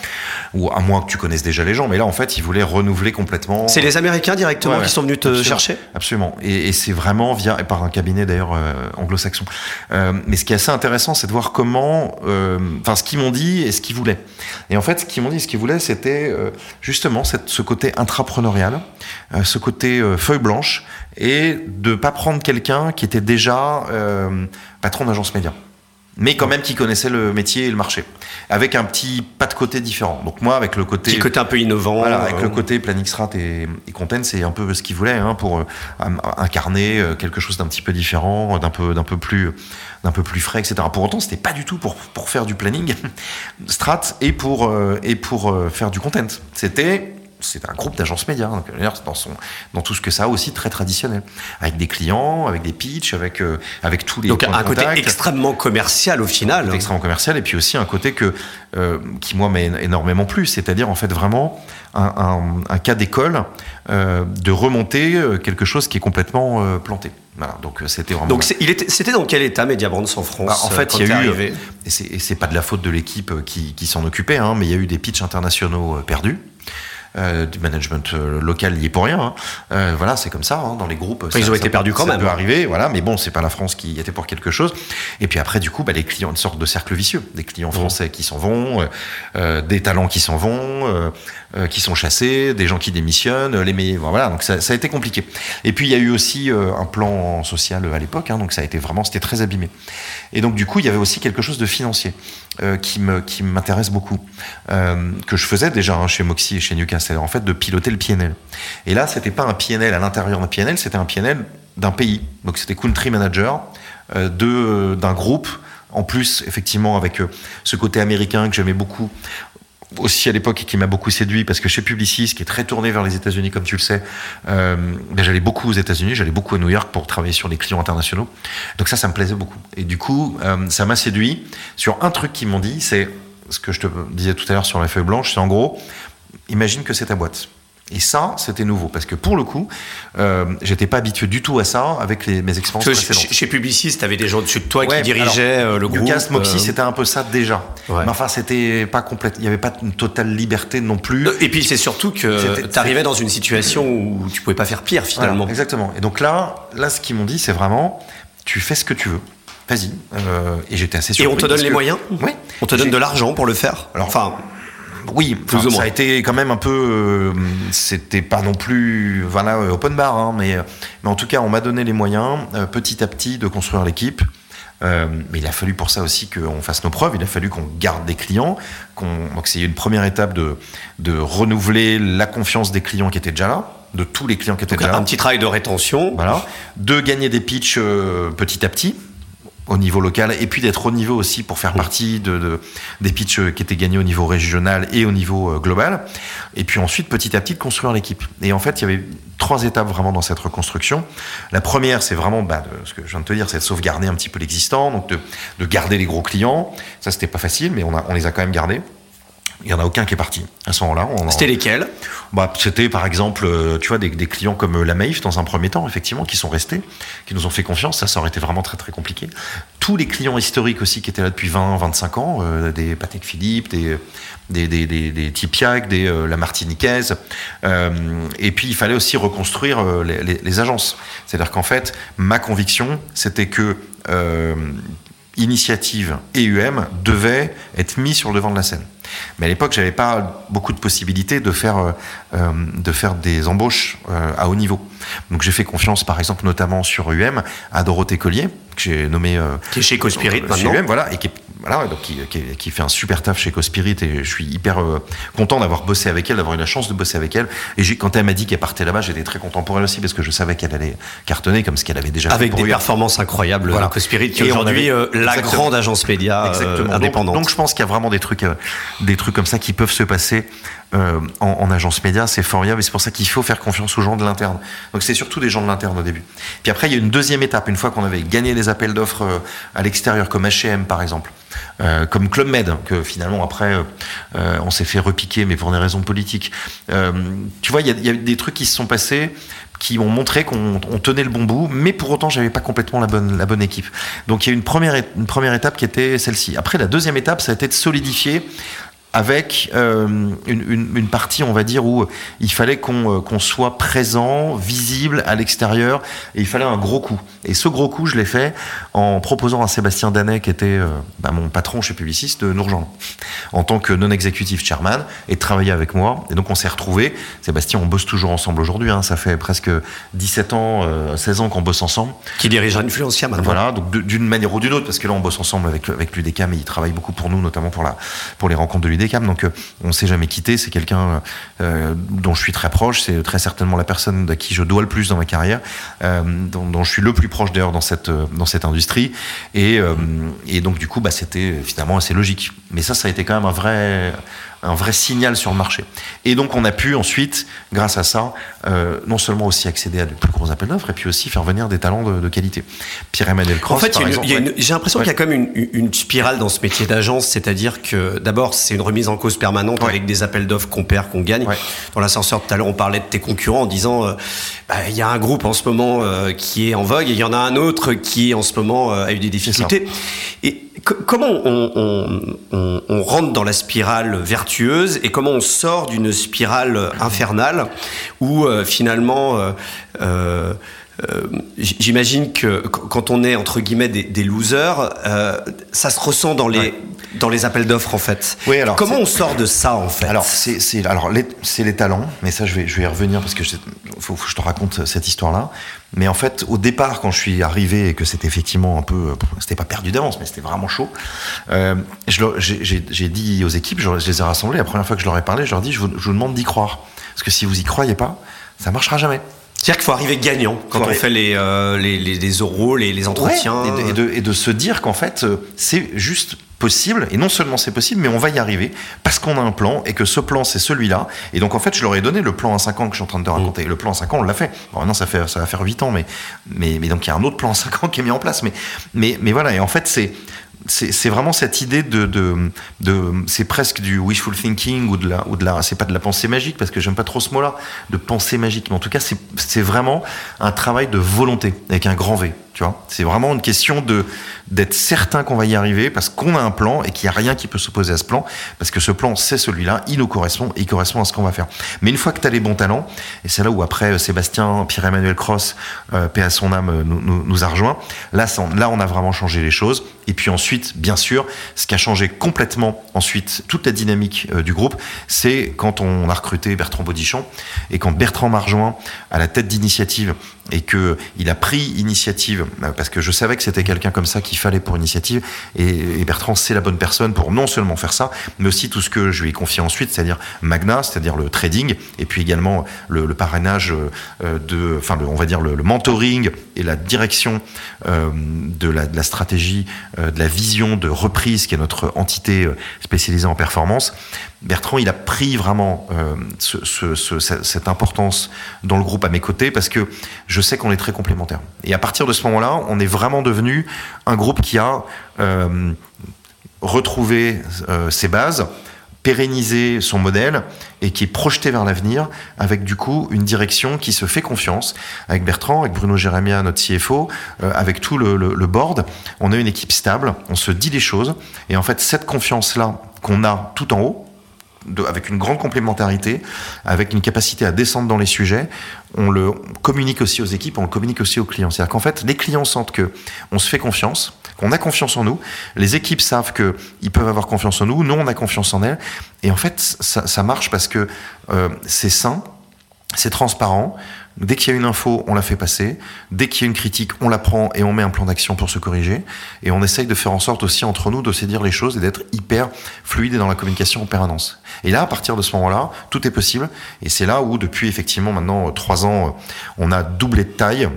ou à moins que tu connaisses déjà les gens, mais là, en fait, ils voulaient renouveler complètement. C'est les Américains directement ouais, qui sont venus te absolument, chercher? Absolument. Et, et c'est vraiment via, et par un cabinet d'ailleurs euh, anglo-saxon. Euh, mais ce qui est assez intéressant, c'est de voir comment, euh, enfin, ce qu'ils m'ont dit et ce qu'ils voulaient. Et en fait, ce qu'ils m'ont dit, ce qu'ils voulaient, c'était euh, justement cette, ce côté intrapreneurial, ce côté feuille blanche, et de pas prendre quelqu'un qui était déjà euh, patron d'agence média. Mais quand même qui connaissait le métier et le marché. Avec un petit pas de côté différent. Donc moi avec le côté petit côté un peu innovant voilà, avec euh... le côté planning strat et, et content c'est un peu ce qu'il voulait hein, pour euh, incarner quelque chose d'un petit peu différent d'un peu d'un peu plus d'un peu plus frais etc pour autant c'était pas du tout pour pour faire du planning. Strat et pour euh, et pour faire du content. C'était c'est un groupe d'agences médias, donc, dans, son, dans tout ce que ça a aussi très traditionnel, avec des clients, avec des pitchs, avec, euh, avec tous les. Donc un côté extrêmement commercial au final. Hein. Extrêmement commercial, et puis aussi un côté que, euh, qui moi m'est énormément plu, c'est-à-dire en fait vraiment un, un, cas d'école euh, de remonter euh, quelque chose qui est complètement planté. Voilà, donc c'était vraiment. Donc c'était dans quel état Mediabrands en France bah, En fait, il y a eu, et c'est pas de la faute de l'équipe qui, qui s'en occupait, hein, mais il y a eu des pitchs internationaux perdus. Euh, du management euh, local n'y est pour rien. Hein. Euh, voilà, c'est comme ça hein, dans les groupes. ils ont été perdus quand même. Ça peut arriver, voilà, mais bon, c'est pas la France qui y était pour quelque chose. Et puis après, du coup, bah, les clients, une sorte de cercle vicieux, des clients français qui s'en vont, des talents qui s'en vont, qui sont chassés, des gens qui démissionnent, les meilleurs, voilà. Donc ça, ça, a été compliqué. Et puis il y a eu aussi un plan social à l'époque, hein, donc ça a été vraiment, c'était très abîmé. Et donc du coup, il y avait aussi quelque chose de financier qui me qui m'intéresse beaucoup, que je faisais déjà hein, chez Moxie et chez Newcastle en fait de piloter le PNL. Et là, c'était pas un PNL à l'intérieur d'un PNL, c'était un PNL d'un pays. Donc c'était country manager euh, d'un groupe. En plus, effectivement, avec euh, ce côté américain que j'aimais beaucoup aussi à l'époque et qui m'a beaucoup séduit parce que chez Publicis, qui est très tourné vers les États-Unis, comme tu le sais, euh, ben, j'allais beaucoup aux États-Unis, j'allais beaucoup à New York pour travailler sur les clients internationaux. Donc ça, ça me plaisait beaucoup. Et du coup, ça m'a séduit sur un truc qu'ils m'ont dit, c'est ce que je te disais tout à l'heure sur la feuille blanche, c'est en gros, imagine que c'est ta boîte. Et ça, c'était nouveau parce que pour le coup, euh, j'étais pas habitué du tout à ça avec les, mes expériences précédentes. Chez, Publicis, tu avais des gens dessus de toi qui dirigeaient euh, le groupe. Lucas Moxie, euh. c'était un peu ça déjà. Mais enfin, c'était pas complète. Il n'y avait pas une totale liberté non plus. Et puis c'est surtout que tu arrivais dans une situation où tu pouvais pas faire pire finalement. exactement. Et donc là, là, ce qu'ils m'ont dit, c'est vraiment, tu fais ce que tu veux. Vas-y. Euh, et j'étais assez surpris. Et on te donne les moyens. Oui. On te donne de l'argent pour le faire. Alors, enfin oui, ça a été quand même un peu. Euh, c'était pas non plus voilà open bar, hein, mais mais en tout cas, on m'a donné les moyens euh, petit à petit de construire l'équipe. Euh, mais il a fallu pour ça aussi qu'on fasse nos preuves. Il a fallu qu'on garde des clients. Qu'on, donc c'est une première étape de de renouveler la confiance des clients qui étaient déjà là de tous les clients qui étaient déjà là. Un petit travail de rétention. Voilà. De gagner des pitchs petit à petit au niveau local et puis d'être au niveau aussi pour faire partie de, des pitchs qui étaient gagnés au niveau régional et au niveau euh, global. Et puis ensuite, petit à petit, de construire l'équipe. Et en fait, il y avait trois étapes vraiment dans cette reconstruction. La première, c'est vraiment bah, ce que je viens de te dire, c'est de sauvegarder un petit peu l'existant, donc de, de, garder les gros clients. Ça, c'était pas facile, mais on, a, on les a quand même gardés. Il n'y en a aucun qui est parti à ce moment-là. C'était lesquels? Bah, C'était par exemple, euh, tu vois, des, des, clients comme euh, la Maïf dans un premier temps, effectivement, qui sont restés, qui nous ont fait confiance. Ça, ça aurait été vraiment très très compliqué. Tous les clients historiques aussi qui étaient là depuis 20, 25 ans, euh, des Patek Philippe, des des, des, des, des Tipiac, des La Martiniquaise. et puis il fallait aussi reconstruire les, les, les agences. C'est-à-dire qu'en fait, ma conviction, c'était que initiative et UM devaient être mis sur le devant de la scène. Mais à l'époque, j'avais pas beaucoup de possibilités de faire, euh, euh, de faire des embauches euh, à haut niveau. Donc j'ai fait confiance, par exemple, notamment sur UM, à Dorothée Collier, que j'ai nommé... qui est chez Cospirit maintenant. UM, voilà, et qui, voilà, donc qui, qui, fait un super taf chez Cospirit, et je suis hyper content d'avoir bossé avec elle, d'avoir eu la chance de bosser avec elle. Et quand elle m'a dit qu'elle partait là-bas, j'étais très content pour elle aussi, parce que je savais qu'elle allait cartonner, comme ce qu'elle avait déjà avec fait. Avec des performances incroyables, voilà. Cospirit, qui est aujourd'hui la grande agence média indépendante. Donc, donc, je pense qu'il y a vraiment des trucs des trucs comme ça qui peuvent se passer euh, en, agence média, c'est formidable et c'est pour ça qu'il faut faire confiance aux gens de l'interne. Donc c'est surtout des gens de l'interne au début. Puis après, il y a une deuxième étape, une fois qu'on avait gagné les appels d'offres euh, à l'extérieur, comme H&M par exemple, euh, comme Club Med, que finalement après on s'est fait repiquer, mais pour des raisons politiques. tu vois, il y, a, des trucs qui se sont passés qui ont montré qu'on tenait le bon bout, mais pour autant, j'avais pas complètement la bonne, la bonne équipe. Donc il y a une première, une première étape qui était celle-ci. Après, la deuxième étape, ça a été de solidifier avec euh, une, une, partie, on va dire, où il fallait qu'on euh, qu'on soit présent, visible à l'extérieur, et il fallait un gros coup. Et ce gros coup, je l'ai fait en proposant à Sébastien Danet, qui était euh, bah, mon patron chez Publicis, de nous rejoindre en tant que non-exécutif chairman et de travailler avec moi. Et donc on s'est retrouvés. Sébastien, on bosse toujours ensemble aujourd'hui. Hein. Ça fait presque 17 ans, 16 ans qu'on bosse ensemble. Qui dirige Influencia maintenant. Voilà, donc d'une manière ou d'une autre, parce que là on bosse ensemble avec, avec l'UDECAM et il travaille beaucoup pour nous, notamment pour, la, pour les rencontres de donc euh, on s'est jamais quitté. C'est quelqu'un euh, dont je suis très proche. C'est très certainement la personne à qui je dois le plus dans ma carrière, euh, dont, je suis le plus proche d'ailleurs dans cette dans cette industrie. Et, et donc du coup, bah, c'était finalement assez logique. Mais ça, ça a été quand même un vrai, un vrai signal sur le marché. Et donc on a pu ensuite, grâce à ça, euh, non seulement aussi accéder à de plus gros appels d'offres, et puis aussi faire venir des talents de, de qualité. Pierre-Emmanuel Cross, En fait, par exemple, ouais. j'ai l'impression Ouais. qu'il y a quand même une, une spirale dans ce métier d'agence, c'est-à-dire que d'abord c'est une remise en cause permanente Ouais. avec des appels d'offres qu'on perd, qu'on gagne. Dans l'ascenseur tout à l'heure, on parlait de tes concurrents en disant euh, bah, il y a un groupe en ce moment euh, qui est en vogue et il y en a un autre qui en ce moment a eu des difficultés. Et comment on, rentre dans la spirale vertueuse et comment on sort d'une spirale infernale où euh, finalement euh, euh, euh, J'imagine que qu- quand on est entre guillemets des, des losers, euh, ça se ressent dans les Ouais. dans les appels d'offres en fait. Oui, alors, comment on sort de ça en fait? Alors, c'est alors les, c'est les talents, mais ça, je vais, je vais y revenir parce que il faut, faut que je te raconte cette histoire-là. Mais en fait, au départ, quand je suis arrivé et que c'était effectivement un peu, euh, c'était pas perdu d'avance, mais c'était vraiment chaud, euh, je j'ai dit aux équipes, je, je les ai rassemblés, la première fois que je leur ai parlé, je leur ai dit, je vous, je vous demande d'y croire. Parce que si vous y croyez pas, ça marchera jamais. C'est-à-dire qu'il faut arriver gagnant quand on arriver- fait les, euh, les, les, les oraux, les, les entretiens. Ouais, et, de, et de- et de se dire qu'en fait, euh, c'est juste possible, et non seulement c'est possible, mais on va y arriver, parce qu'on a un plan, et que ce plan, c'est celui-là. Et donc, en fait, je leur ai donné le plan à 5 ans que je suis en train de te raconter. Le plan à 5 ans, on l'a fait. Bon, maintenant, ça, fait, ça va faire 8 ans, mais, mais, mais donc, il y a un autre plan à 5 ans qui est mis en place. Mais, mais, mais voilà, et en fait, c'est... C'est vraiment cette idée de, de, de c'est presque du wishful thinking ou de la, ou de la, c'est pas de la pensée magique parce que j'aime pas trop ce mot-là, de pensée magique. Mais en tout cas, c'est vraiment un travail de volonté avec un grand V. C'est vraiment une question d'être certain qu'on va y arriver parce qu'on a un plan et qu'il n'y a rien qui peut s'opposer à ce plan parce que ce plan c'est celui-là, il nous correspond, et il correspond à ce qu'on va faire. Mais une fois que tu as les bons talents, et c'est là où après euh, Sébastien, Pierre-Emmanuel Cross, euh, paix à son âme, nous, nous, a rejoint. Là, là, on a vraiment changé les choses. Et puis ensuite, bien sûr, ce qui a changé complètement ensuite toute la dynamique euh, du groupe, c'est quand on a recruté Bertrand Baudichon et quand Bertrand m'a rejoint à la tête d'initiative et que il a pris initiative euh, parce que je savais que c'était quelqu'un comme ça qu'il fallait pour initiative et, Bertrand c'est la bonne personne pour non seulement faire ça mais aussi tout ce que je lui ai confié ensuite c'est-à-dire Magna c'est-à-dire le trading et puis également le, parrainage euh, de enfin on va dire le, mentoring et la direction euh, de, la, stratégie euh, de la vision de reprise qui est notre entité euh, spécialisée en performance Bertrand, il a pris vraiment euh, ce- ce- ce- ce- cette importance dans le groupe à mes côtés parce que je sais qu'on est très complémentaires. Et à partir de ce moment-là, on est vraiment devenu un groupe qui a euh, retrouvé euh, ses bases, pérennisé son modèle et qui est projeté vers l'avenir avec du coup une direction qui se fait confiance avec Bertrand, avec Bruno Jérémia, notre CFO, avec tout le board. On a une équipe stable, on se dit les choses et en fait cette confiance-là qu'on a tout en haut, avec une grande complémentarité, avec une capacité à descendre dans les sujets. On le communique aussi aux équipes, on le communique aussi aux clients. C'est-à-dire qu'en fait, les clients sentent que on se fait confiance, qu'on a confiance en nous. Les équipes savent que ils peuvent avoir confiance en nous. Nous, on a confiance en elles. Et en fait, ça, ça marche parce que euh, c'est sain, c'est transparent. Dès qu'il y a une info, on la fait passer. Dès qu'il y a une critique, on la prend et on met un plan d'action pour se corriger. Et on essaye de faire en sorte aussi entre nous de se dire les choses et d'être hyper fluide et dans la communication en permanence. Et là, à partir de ce moment-là, tout est possible. Et c'est là où, depuis effectivement maintenant euh, trois ans, euh, on a doublé de taille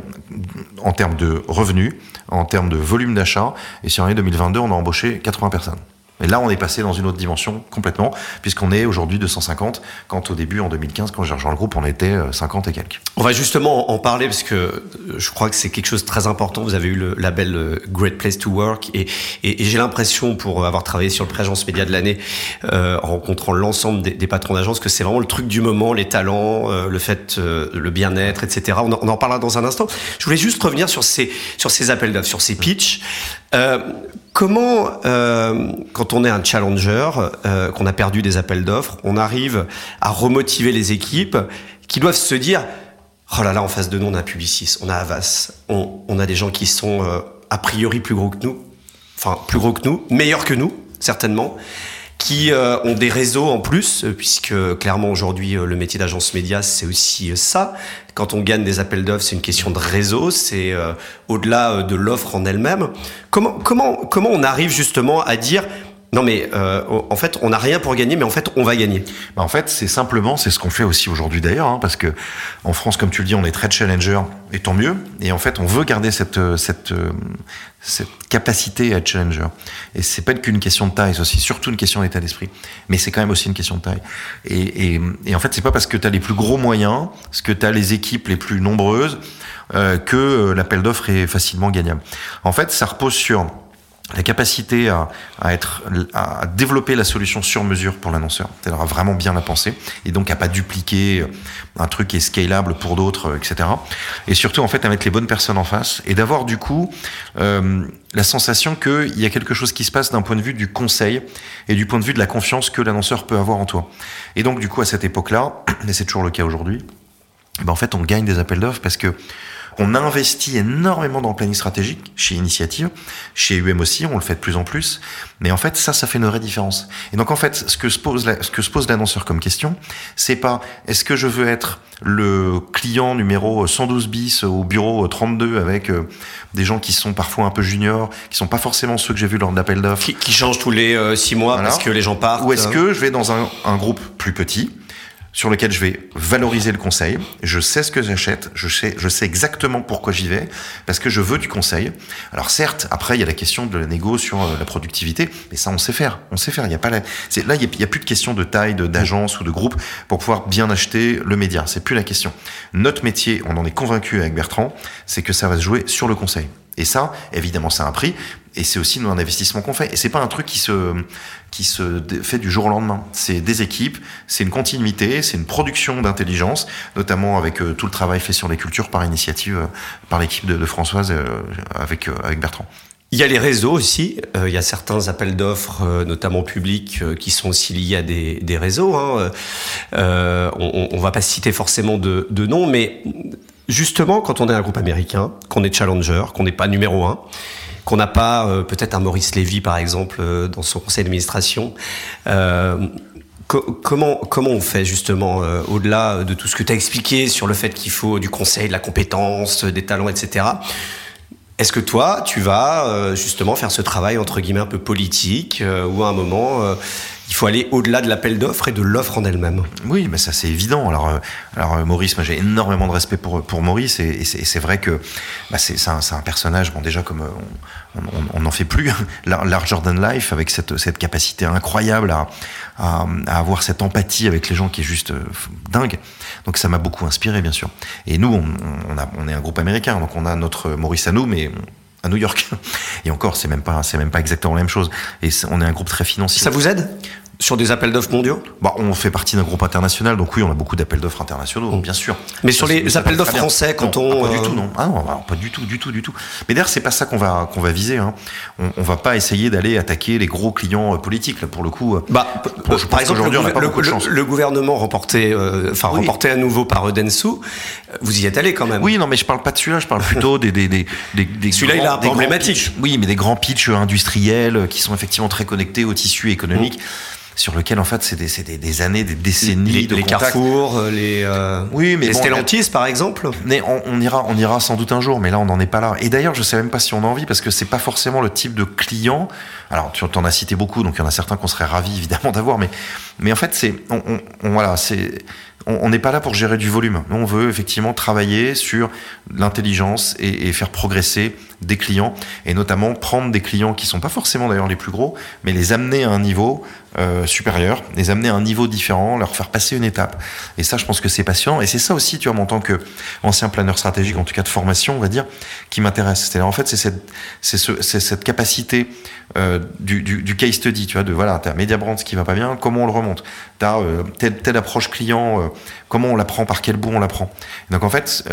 en termes de revenus, en termes de volume d'achat. Et sur l'année 2022, on a embauché 80 personnes. Et là, on est passé dans une autre dimension complètement, puisqu'on est aujourd'hui 250, quand au début, en 2015, quand j'ai rejoint le groupe, on était euh, 50 et quelques. On va justement en parler parce que euh, je crois que c'est quelque chose de très important. Vous avez eu le label euh, Great Place to Work et, et, et j'ai l'impression, pour avoir travaillé sur le pré-agence média de l'année, euh, en rencontrant l'ensemble des, des patrons d'agence, que c'est vraiment le truc du moment, les talents, euh, le fait, euh, le bien-être, etc. On en, on en parlera dans un instant. Je voulais juste revenir sur ces, sur ces appels d'offres, sur ces pitchs. Euh, comment, euh, quand on est un challenger, euh, qu'on a perdu des appels d'offres, on arrive à remotiver les équipes qui doivent se dire Oh là là, en face de nous, on a Publicis, on a Avas, on, on a des gens qui sont euh, a priori plus gros que nous, enfin plus gros que nous, meilleurs que nous, certainement, qui euh, ont des réseaux en plus, euh, puisque clairement aujourd'hui, euh, le métier d'agence média, c'est aussi euh, ça. Quand on gagne des appels d'offres, c'est une question de réseau, c'est euh, au-delà euh, de l'offre en elle-même. Comment, comment, comment on arrive justement à dire Non, mais euh, en fait, on n'a rien pour gagner, mais en fait, on va gagner. Bah, en fait, c'est simplement, c'est ce qu'on fait aussi aujourd'hui d'ailleurs, hein, parce que en France, comme tu le dis, on est très challenger, et tant mieux. Et en fait, on veut garder cette cette cette capacité à être challenger. Et c'est pas qu'une question de taille, c'est aussi surtout une question d'état d'esprit. Mais c'est quand même aussi une question de taille. Et, et, en fait, c'est pas parce que tu as les plus gros moyens, parce que tu as les équipes les plus nombreuses, euh, que l'appel d'offres est facilement gagnable. En fait, ça repose sur la capacité à, à, être, à développer la solution sur mesure pour l'annonceur, c'est-à-dire à vraiment bien la penser, et donc à pas dupliquer un truc qui est scalable pour d'autres, etc. Et surtout, en fait, à mettre les bonnes personnes en face, et d'avoir du coup euh, la sensation qu'il y a quelque chose qui se passe d'un point de vue du conseil et du point de vue de la confiance que l'annonceur peut avoir en toi. Et donc, du coup, à cette époque-là, et c'est toujours le cas aujourd'hui, ben en fait, on gagne des appels d'offres parce que on investit énormément dans le planning stratégique chez Initiative, chez UM aussi, on le fait de plus en plus. Mais en fait, ça, ça fait une vraie différence. Et donc, en fait, ce que se pose, ce que se pose l'annonceur comme question, c'est pas est-ce que je veux être le client numéro 112 bis au bureau 32 avec euh, des gens qui sont parfois un peu juniors, qui sont pas forcément ceux que j'ai vus lors d'appel d'offres? Qui, changent tous les euh, six mois voilà. parce que les gens partent. Ou est-ce que je vais dans un, un groupe plus petit sur lequel je vais valoriser le conseil. Je sais ce que j'achète, je sais, je sais exactement pourquoi j'y vais, parce que je veux du conseil. Alors certes, après il y a la question de la négo sur euh, la productivité, mais ça on sait faire, on sait faire. Il y a pas la, là il y, a, plus de question de taille, d'agence ou de groupe pour pouvoir bien acheter le média. C'est plus la question. Notre métier, on en est convaincu avec Bertrand, c'est que ça va se jouer sur le conseil. Et ça, évidemment, c'est un prix, et c'est aussi un investissement qu'on fait. Et c'est pas un truc qui se qui se fait du jour au lendemain. C'est des équipes, c'est une continuité, c'est une production d'intelligence, notamment avec euh, tout le travail fait sur les cultures par initiative euh, par l'équipe de, Françoise euh, avec avec Bertrand. Il y a les réseaux aussi. il y a certains appels d'offres, notamment publics, qui sont aussi liés à des, réseaux. Hein. on, on va pas citer forcément de, de noms, mais justement, quand on est un groupe américain, qu'on est challenger, qu'on n'est pas numéro un, qu'on n'a pas euh, peut-être un Maurice Lévy par exemple euh, dans son conseil d'administration. Euh, comment, comment on fait justement au-delà de tout ce que tu as expliqué sur le fait qu'il faut du conseil, de la compétence, des talents, etc. Est-ce que toi, tu vas justement faire ce travail entre guillemets un peu politique ou à un moment il faut aller au-delà de l'appel d'offres et de l'offre en elle-même. Oui, mais ça c'est évident. Alors, euh, alors euh, Maurice, moi j'ai énormément de respect pour, pour Maurice et, c'est vrai que bah, c'est un, personnage, bon déjà comme euh, on n'en fait plus, larger than life, avec cette, cette capacité incroyable à, avoir cette empathie avec les gens qui est juste dingue. Donc ça m'a beaucoup inspiré bien sûr. Et nous, on est un groupe américain, donc on a notre Maurice à nous, mais à New York. Et encore, c'est même pas, c'est même pas exactement la même chose. Et on est un groupe très financier. Ça vous aide? Sur des appels d'offres mondiaux bah, On fait partie d'un groupe international, donc oui, on a beaucoup d'appels d'offres internationaux, mmh. bien sûr. Mais sur les appels d'offres français, quand non, on... Pas du tout, non. Ah non, pas du tout, du tout, du tout. Mais d'ailleurs, c'est pas ça qu'on va, qu'on va viser. Hein. On, on va pas essayer d'aller attaquer les gros clients euh, politiques, là, pour le coup. Euh. Bah, pour, je par exemple, le, on a pas le, de chance. le, gouvernement remporté, euh, oui. remporté à nouveau par Dentsu, vous y êtes allé quand même. Oui, non, mais je parle pas de celui-là, je parle plutôt des... des, des, des, des celui-là, il est un peu emblématique. Oui, mais des grands pitchs industriels qui sont effectivement très connectés au tissu économique. Mmh sur lequel en fait c'est des, des, des, années, des décennies les, de les Carrefour, les euh, oui, mais les bon, Stellantis par exemple. Mais on, on, ira, on ira sans doute un jour, mais là on n'en est pas là. Et d'ailleurs, je sais même pas si on a envie parce que c'est pas forcément le type de client. Alors tu en as cité beaucoup, donc il y en a certains qu'on serait ravis évidemment d'avoir, mais mais en fait c'est on, on, voilà c'est on n'est pas là pour gérer du volume. Nous, on veut effectivement travailler sur l'intelligence et, et, faire progresser des clients, et notamment prendre des clients qui sont pas forcément d'ailleurs les plus gros, mais les amener à un niveau euh, les amener à un niveau différent, leur faire passer une étape. Et ça, je pense que c'est passionnant. Et c'est ça aussi, tu vois, en tant que ancien planeur stratégique, en tout cas de formation, on va dire, qui m'intéresse. C'est-à-dire, en fait, c'est cette, capacité euh, du, case study, tu vois, de voilà, t'as Media Brand qui va pas bien, comment on le remonte? T'as euh, telle, telle approche client, euh, comment on la prend, par quel bout on la prend Donc en fait,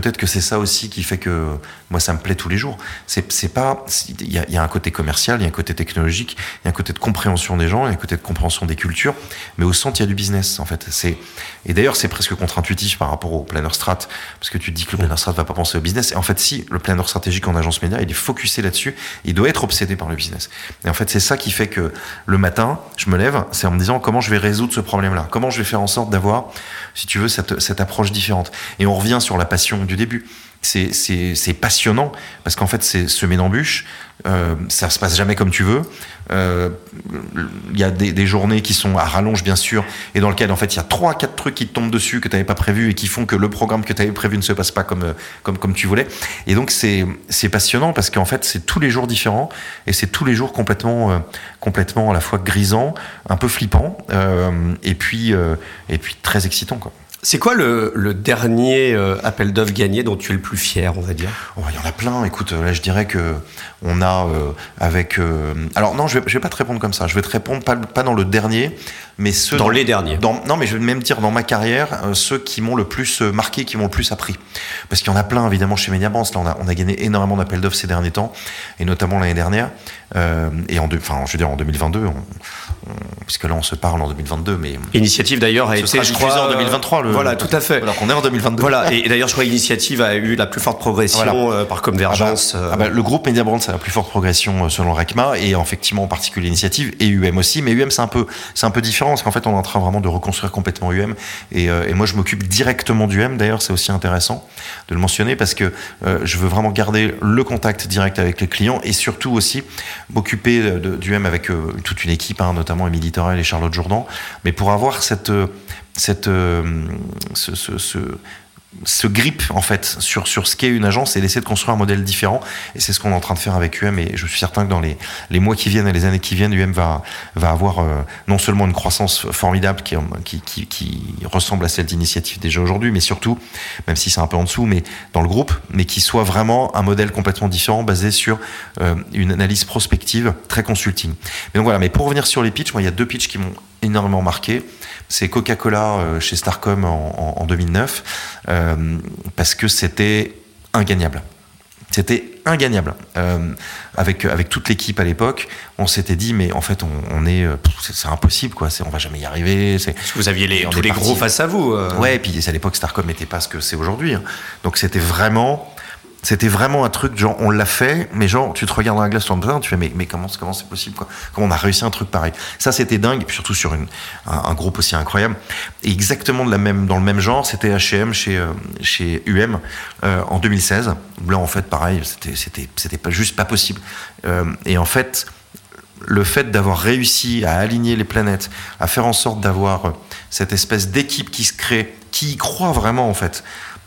peut-être que c'est ça aussi qui fait que moi ça me plaît tous les jours. C'est pas il y a, un côté commercial, il y a un côté technologique, il y a un côté de compréhension des gens, il y a un côté de compréhension des cultures, mais au centre il y a du business en fait. Et d'ailleurs c'est presque contre-intuitif par rapport au planner strat parce que tu te dis que le planner strat va pas penser au business et en fait si le planner stratégique en agence média, il est focusé là-dessus, il doit être obsédé par le business. Et en fait c'est ça qui fait que le matin, je me lève, c'est en me disant comment je vais résoudre ce problème-là, comment je vais faire en sorte d'avoir si tu veux cette approche différente. Et on revient sur la passion du début. c'est passionnant parce qu'en fait c'est semer d'embûches euh, ça se passe jamais comme tu veux. Euh, il y a des, journées qui sont à rallonge bien sûr et dans lequel en fait il y a trois quatre trucs qui te tombent dessus que tu n'avais pas prévu et qui font que le programme que tu avais prévu ne se passe pas comme euh, tu voulais. Et donc c'est passionnant parce qu'en fait c'est tous les jours différents et c'est tous les jours complètement euh, complètement à la fois grisant un peu flippant et puis et puis très excitant quoi c'est quoi le, dernier euh, appel d'offres gagné dont tu es le plus fier, on va dire? Oh, Il y en a plein. Écoute, là, je dirais que on a euh, avec. Euh, alors non, je vais, je vais pas te répondre comme ça. Je vais te répondre pas, pas dans le dernier, mais ceux dans, les derniers. Dans, non, mais je vais même dire dans ma carrière ceux qui m'ont le plus marqué, qui m'ont le plus appris. Parce qu'il y en a plein évidemment chez Mediabrand. Là, on a, on a gagné énormément d'appels d'offres ces derniers temps, et notamment l'année dernière. et en, enfin, je veux dire en 2022, on, puisque là on se parle en 2022, mais initiative d'ailleurs a été, je crois, en 2023. Le, voilà, tout à fait. Alors qu'on est en 2022. Voilà, et, d'ailleurs je crois que l'initiative a eu la plus forte progression euh, par convergence. Ah bah, ah bah, le groupe Mediabrand la plus forte progression euh, selon RECMA et effectivement en particulier l'initiative et UM aussi, mais UM c'est un peu c'est un peu différent parce qu'en fait on est en train vraiment de reconstruire complètement UM et, euh, moi je m'occupe directement d'UM. D'ailleurs c'est aussi intéressant de le mentionner parce que je veux vraiment garder le contact direct avec les clients et surtout aussi m'occuper d'UM avec toute une équipe, hein, notamment Émilie Torel et Charlotte Jourdan, mais pour avoir cette, cette, euh, ce, ce, ce ce grip en fait sur sur ce qu'est une agence et d'essayer de construire un modèle différent. Et c'est ce qu'on est en train de faire avec UM et je suis certain que dans les, les mois qui viennent et les années qui viennent UM va va avoir euh, non seulement une croissance formidable qui qui, qui, qui ressemble à celle d'initiative déjà aujourd'hui mais surtout même si c'est un peu en dessous mais dans le groupe mais qui soit vraiment un modèle complètement différent basé sur euh, une analyse prospective très consulting. Mais donc voilà mais pour revenir sur les pitchs moi il y a deux pitchs qui m'ont énormément marqué c'est Coca-Cola euh, chez Starcom en, en 2009, euh, parce que c'était ingagnable. C'était ingagnable. Euh, avec, avec toute l'équipe à l'époque, on s'était dit, mais en fait, on, on est, c'est impossible, quoi. On va jamais y arriver. Parce que vous aviez les, tous les gros face à vous. Euh. Ouais, et puis à l'époque, Starcom n'était pas ce que c'est aujourd'hui. Hein. Donc c'était vraiment c'était vraiment un truc genre on l'a fait mais genre tu te regardes dans la glace tu fais mais, mais comment comment c'est possible quoi? Comment on a réussi un truc pareil? Ça c'était dingue et puis surtout sur un, groupe aussi incroyable. Et exactement de la même dans le même genre c'était H&M chez euh, chez UM en 2016 où là en fait pareil c'était pas juste pas possible. Euh, et en fait le fait d'avoir réussi à aligner les planètes à faire en sorte d'avoir cette espèce d'équipe qui se crée qui y croit vraiment en fait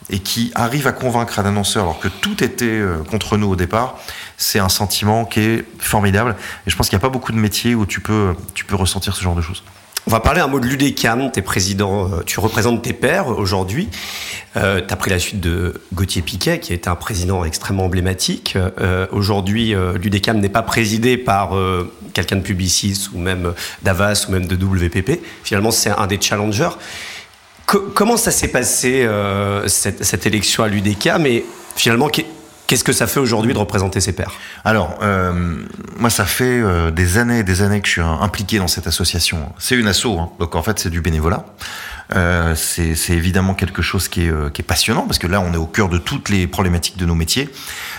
et qui arrive à convaincre un annonceur alors que tout était euh, contre nous au départ, c'est un sentiment qui est formidable. Et je pense qu'il n'y a pas beaucoup de métiers où tu peux, tu peux ressentir ce genre de choses. On va parler un mot de l'UDECAM. euh, tu représentes tes pairs aujourd'hui. Euh, tu as pris la suite de Gauthier Piquet, qui a été un président extrêmement emblématique. Euh, aujourd'hui, euh, l'UDECAM n'est pas présidé par quelqu'un de Publicis ou même d'Avas ou même de WPP. Finalement, c'est un des challengers comment ça s'est passé, euh, cette, élection à l'UDK Mais finalement, Qu'est-ce que ça fait aujourd'hui de représenter ses pairs? Alors, euh, moi, ça fait euh, des années et des années que je suis impliqué dans cette association. C'est une asso, hein, donc en fait, c'est du bénévolat. C'est évidemment quelque chose qui est, qui est, passionnant parce que là, on est au cœur de toutes les problématiques de nos métiers.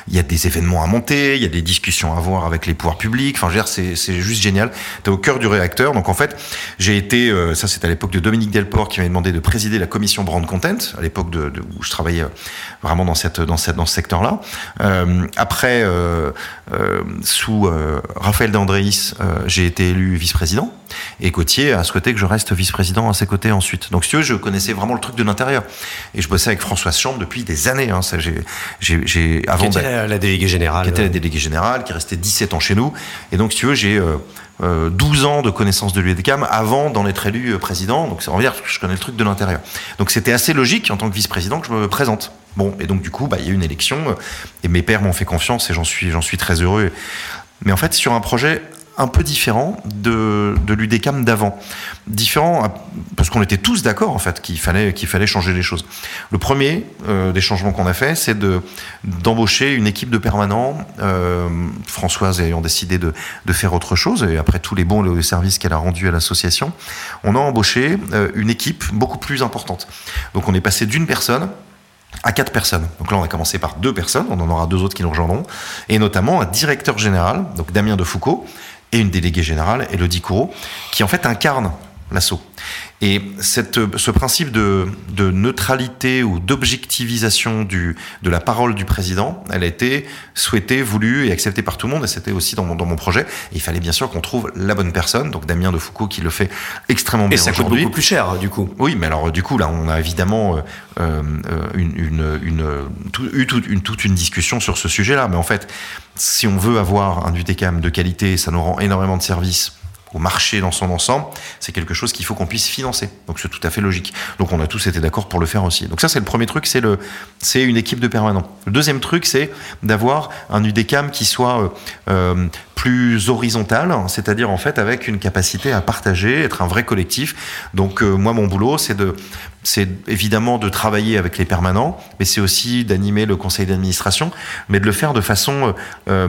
Il y a des événements à monter, il y a des discussions à avoir avec les pouvoirs publics. Enfin, c'est juste génial. Tu es au cœur du réacteur. Donc, en fait, j'ai été, euh, ça c'est à l'époque de Dominique Delport qui m'avait demandé de présider la commission Brand Content, à l'époque de, de, où je travaillais vraiment dans, cette, dans, cette, dans ce secteur-là. Euh, après, euh, sous Raphaël D'Andréis, j'ai été élu vice-président. Et Gauthier a souhaité que je reste vice-président à ses côtés ensuite. Donc, si tu veux, je connaissais vraiment le truc de l'intérieur. Et je bossais avec Françoise Chambre depuis des années. Hein. J'ai, avant qui était la, déléguée générale. Qui était la déléguée générale, qui restait 17 ans chez nous. Et donc, si tu veux, j'ai euh, euh, 12 ans de connaissance de l'UEDCAM avant d'en être élu euh, président. Donc, ça veut dire que je connais le truc de l'intérieur. Donc, c'était assez logique en tant que vice-président que je me présente. Bon, et donc du coup, bah, il y a eu une élection euh, et mes pères m'ont fait confiance et j'en suis, j'en suis très heureux. Mais en fait, sur un projet un peu différent de, de l'UDECAM d'avant. Différent parce qu'on était tous d'accord en fait qu'il fallait, fallait changer les choses. Le premier euh, des changements qu'on a fait, c'est de, d'embaucher une équipe de permanents, euh, Françoise ayant décidé de, de faire autre chose, et après tous les bons services qu'elle a rendus à l'association, on a embauché euh, une équipe beaucoup plus importante. Donc on est passé d'une personne à quatre personnes. Donc là, on a commencé par deux personnes, on en aura deux autres qui nous rejoindront, et notamment un directeur général, donc Damien de Foucault, et une déléguée générale, Elodie Courreau, qui en fait incarne l'assaut. Et cette, ce principe de, de neutralité ou d'objectivisation de la parole du président, elle a été souhaitée, voulue et acceptée par tout le monde, et c'était aussi dans mon, dans mon projet. Et il fallait bien sûr qu'on trouve la bonne personne, donc Damien de Foucault qui le fait extrêmement bien Et ça coûte beaucoup plus cher, du coup. Oui, mais alors du coup, là, on a évidemment euh, euh, une, une, une, tout, eu toute une, toute une discussion sur ce sujet-là. Mais en fait, si on veut avoir un UTCAM de qualité, ça nous rend énormément de services au marché dans son ensemble, c'est quelque chose qu'il faut qu'on puisse financer. Donc c'est tout à fait logique. Donc on a tous été d'accord pour le faire aussi. Donc ça c'est le premier truc, c'est le, c'est une équipe de permanents. Le deuxième truc, c'est d'avoir un UDCAM qui soit euh, euh, plus horizontal, c'est-à-dire en fait avec une capacité à partager, être un vrai collectif. Donc euh, moi mon boulot, c'est de c'est évidemment de travailler avec les permanents, mais c'est aussi d'animer le conseil d'administration, mais de le faire de façon euh,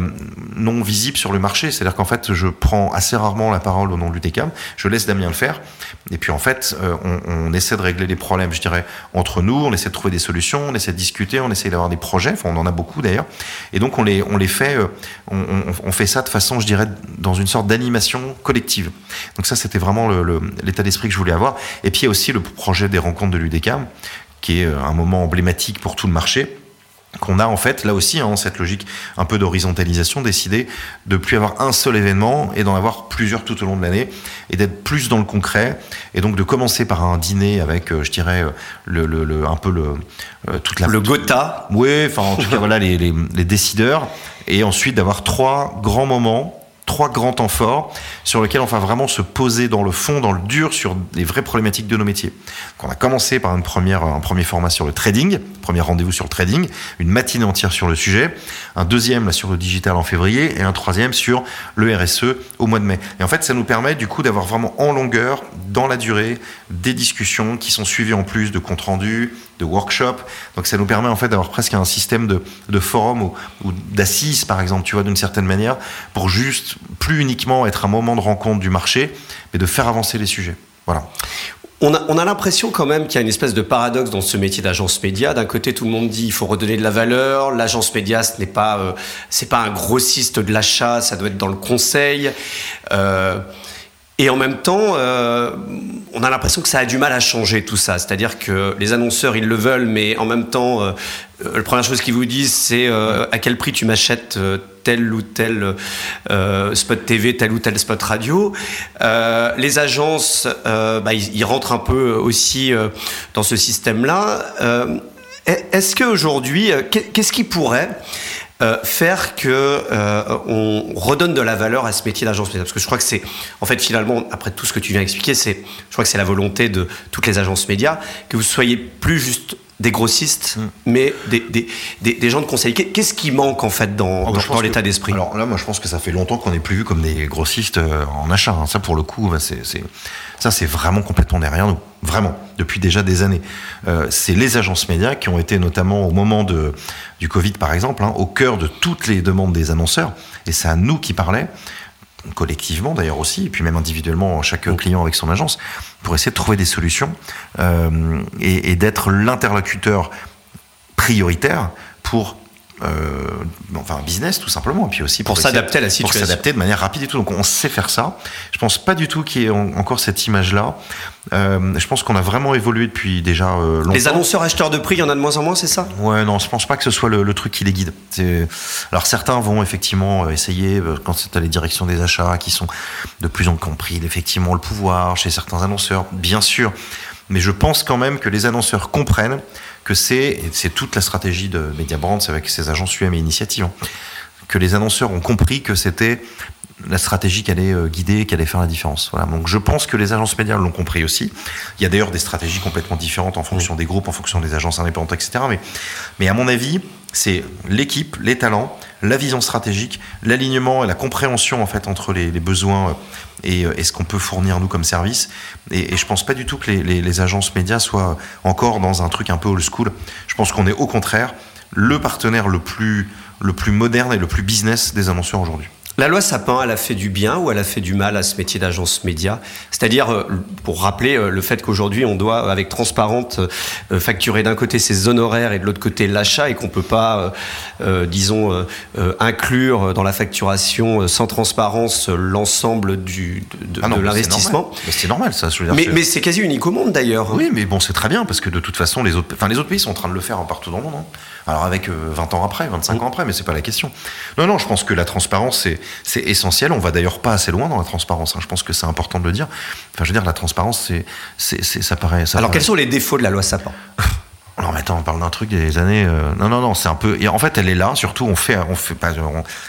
non visible sur le marché. C'est-à-dire qu'en fait, je prends assez rarement la parole au nom de l'UTCAM, je laisse Damien le faire, et puis en fait, euh, on, essaie de régler les problèmes, je dirais, entre nous, on essaie de trouver des solutions, on essaie de discuter, on essaie d'avoir des projets, enfin on en a beaucoup d'ailleurs, et donc on les, on les fait, euh, on, fait ça de façon, je dirais, dans une sorte d'animation collective. Donc ça, c'était vraiment l'état d'esprit que je voulais avoir. Et puis il y a aussi le projet des rencontres de l'UDECAM, qui est un moment emblématique pour tout le marché qu'on a en fait là aussi hein, cette logique un peu d'horizontalisation décidé de plus avoir un seul événement et d'en avoir plusieurs tout au long de l'année et d'être plus dans le concret et donc de commencer par un dîner avec euh, je dirais le, le, le, un peu le euh, toute la le Gotha. Oui enfin en tout cas voilà les, les, les décideurs et ensuite d'avoir trois grands moments trois grands temps forts sur lesquels on va vraiment se poser dans le fond, dans le dur, sur les vraies problématiques de nos métiers. Donc on a commencé par une première, un premier format sur le trading, premier rendez-vous sur le trading, une matinée entière sur le sujet, un deuxième là, sur le digital en février et un troisième sur le RSE au mois de mai. Et en fait, ça nous permet du coup d'avoir vraiment en longueur, dans la durée, des discussions qui sont suivies en plus de comptes rendus, de workshops. Donc ça nous permet en fait d'avoir presque un système de, de forum ou, ou d'assises, par exemple, tu vois, d'une certaine manière, pour juste plus uniquement être un moment de rencontre du marché, mais de faire avancer les sujets. Voilà. On a, on a l'impression quand même qu'il y a une espèce de paradoxe dans ce métier d'agence média. D'un côté, tout le monde dit il faut redonner de la valeur. L'agence média, ce n'est pas, euh, c'est pas un grossiste de l'achat, ça doit être dans le conseil. Euh, et en même temps, euh, on a l'impression que ça a du mal à changer tout ça. C'est-à-dire que les annonceurs, ils le veulent, mais en même temps, euh, la première chose qu'ils vous disent, c'est euh, à quel prix tu m'achètes euh, tel ou tel euh, spot TV, tel ou tel spot radio. les agences, bah, ils, ils, rentrent un peu aussi dans ce système-là. Est-ce qu'aujourd'hui, qu'est-ce qui pourrait euh, faire que euh, on redonne de la valeur à ce métier d'agence média parce que je crois que c'est en fait finalement après tout ce que tu viens expliquer c'est je crois que c'est la volonté de toutes les agences médias que vous soyez plus juste des grossistes, mm. mais des, des, des, des, gens de conseil. Qu'est-ce qui manque en fait dans, oh, dans, dans l'état d'esprit? Alors là, moi, je pense que ça fait longtemps qu'on n'est plus vu comme des grossistes euh, en achat. Hein. Ça, pour le coup, bah, c'est, ça, c'est vraiment complètement derrière nous. Vraiment, depuis déjà des années. Euh, c'est les agences médias qui ont été notamment au moment de, du Covid, par exemple, hein, au cœur de toutes les demandes des annonceurs. Et c'est à nous qui parlaient collectivement d'ailleurs aussi, et puis même individuellement, chaque client avec son agence, pour essayer de trouver des solutions euh, et, et d'être l'interlocuteur prioritaire pour euh, enfin un business tout simplement, et puis aussi pour, pour s'adapter à la situation, pour s'adapter de manière rapide et tout. Donc on sait faire ça. Je pense pas du tout qu'il y ait encore cette image-là. Euh, je pense qu'on a vraiment évolué depuis déjà euh, longtemps. Les annonceurs acheteurs de prix, il y en a de moins en moins, c'est ça? Ouais, non, je pense pas que ce soit le, le truc qui les guide. Alors certains vont effectivement essayer, euh, quand c'est à les directions des achats, qui sont de plus en plus compris, effectivement le pouvoir chez certains annonceurs, bien sûr. Mais je pense quand même que les annonceurs comprennent que c'est, c'est toute la stratégie de Media Brands avec ses agences UM et Initiative, hein, que les annonceurs ont compris que c'était la stratégie qui allait guider, qui allait faire la différence. Voilà. Donc je pense que les agences médias l'ont compris aussi. Il y a d'ailleurs des stratégies complètement différentes en fonction des groupes, en fonction des agences indépendantes, etc. Mais, mais à mon avis, c'est l'équipe, les talents, la vision stratégique, l'alignement et la compréhension en fait entre les, les besoins et, et, ce qu'on peut fournir nous comme service. Et, et je pense pas du tout que les, les, les, agences médias soient encore dans un truc un peu old school. Je pense qu'on est au contraire le partenaire le plus, le plus moderne et le plus business des annonceurs aujourd'hui. La loi Sapin, elle a fait du bien ou elle a fait du mal à ce métier d'agence média C'est-à-dire, euh, pour rappeler euh, le fait qu'aujourd'hui, on doit, avec Transparente, euh, facturer d'un côté ses honoraires et de l'autre côté l'achat et qu'on ne peut pas, disons, inclure dans la facturation sans transparence l'ensemble du, de, ah l'investissement. C'est normal. ça. Je veux dire, mais, c'est quasi unique au monde d'ailleurs. Oui, mais bon, c'est très bien parce que de toute façon, les autres, enfin, les autres pays sont en train de le faire partout dans le monde. Hein. Alors avec 20 ans après, 25 mm. ans après, mais c'est pas la question. Non, non, je pense que la transparence, c'est c'est essentiel. On va d'ailleurs pas assez loin dans la transparence. Hein. Je pense que c'est important de le dire. Enfin, je veux dire, la transparence, c'est, ça paraît. Alors, quels sont les défauts de la loi Sapin? maintenant, on parle d'un truc des années. Euh, non, non, non, c'est un peu. Et en fait, elle est là. Surtout, on fait, on fait pas.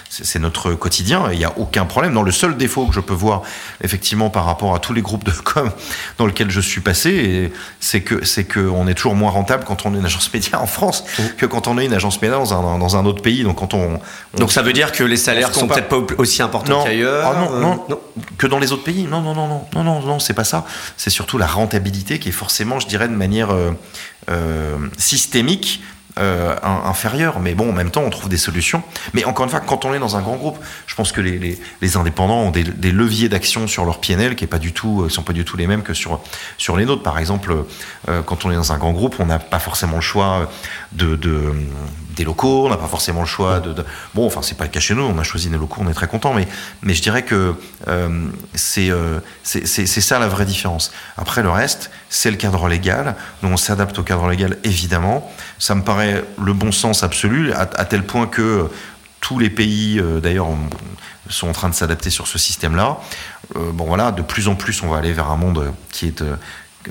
C'est notre quotidien. Il n'y a aucun problème. Dans le seul défaut que je peux voir, effectivement, par rapport à tous les groupes de com dans lesquels je suis passé, c'est que c'est que on est toujours moins rentable quand on est une agence média en France mmh. que quand on est une agence média dans un, dans un autre pays. Donc quand on, donc ça veut dire que les salaires sont peut-être pas aussi importants qu'ailleurs. Ah non, non, non, que dans les autres pays. Non, non, non, non, non, non, non, c'est pas ça. C'est surtout la rentabilité qui est forcément, je dirais, de manière euh, euh, systémique euh, inférieur. Mais bon, en même temps, on trouve des solutions. Mais encore une fois, quand on est dans un grand groupe, je pense que les, indépendants ont des, leviers d'action sur leur PNL qui est pas du tout, euh, sont pas du tout les mêmes que sur sur les nôtres. Par exemple, euh, quand on est dans un grand groupe, on n'a pas forcément le choix de, de des locaux, on n'a pas forcément le choix de, bon, enfin c'est pas le cas chez nous, on a choisi des locaux, on est très content, mais mais je dirais que euh, c'est c'est ça la vraie différence. Après le reste, c'est le cadre légal, nous on s'adapte au cadre légal évidemment. Ça me paraît le bon sens absolu, à, tel point que tous les pays, euh, d'ailleurs, sont en train de s'adapter sur ce système-là. Euh, bon voilà, de plus en plus, on va aller vers un monde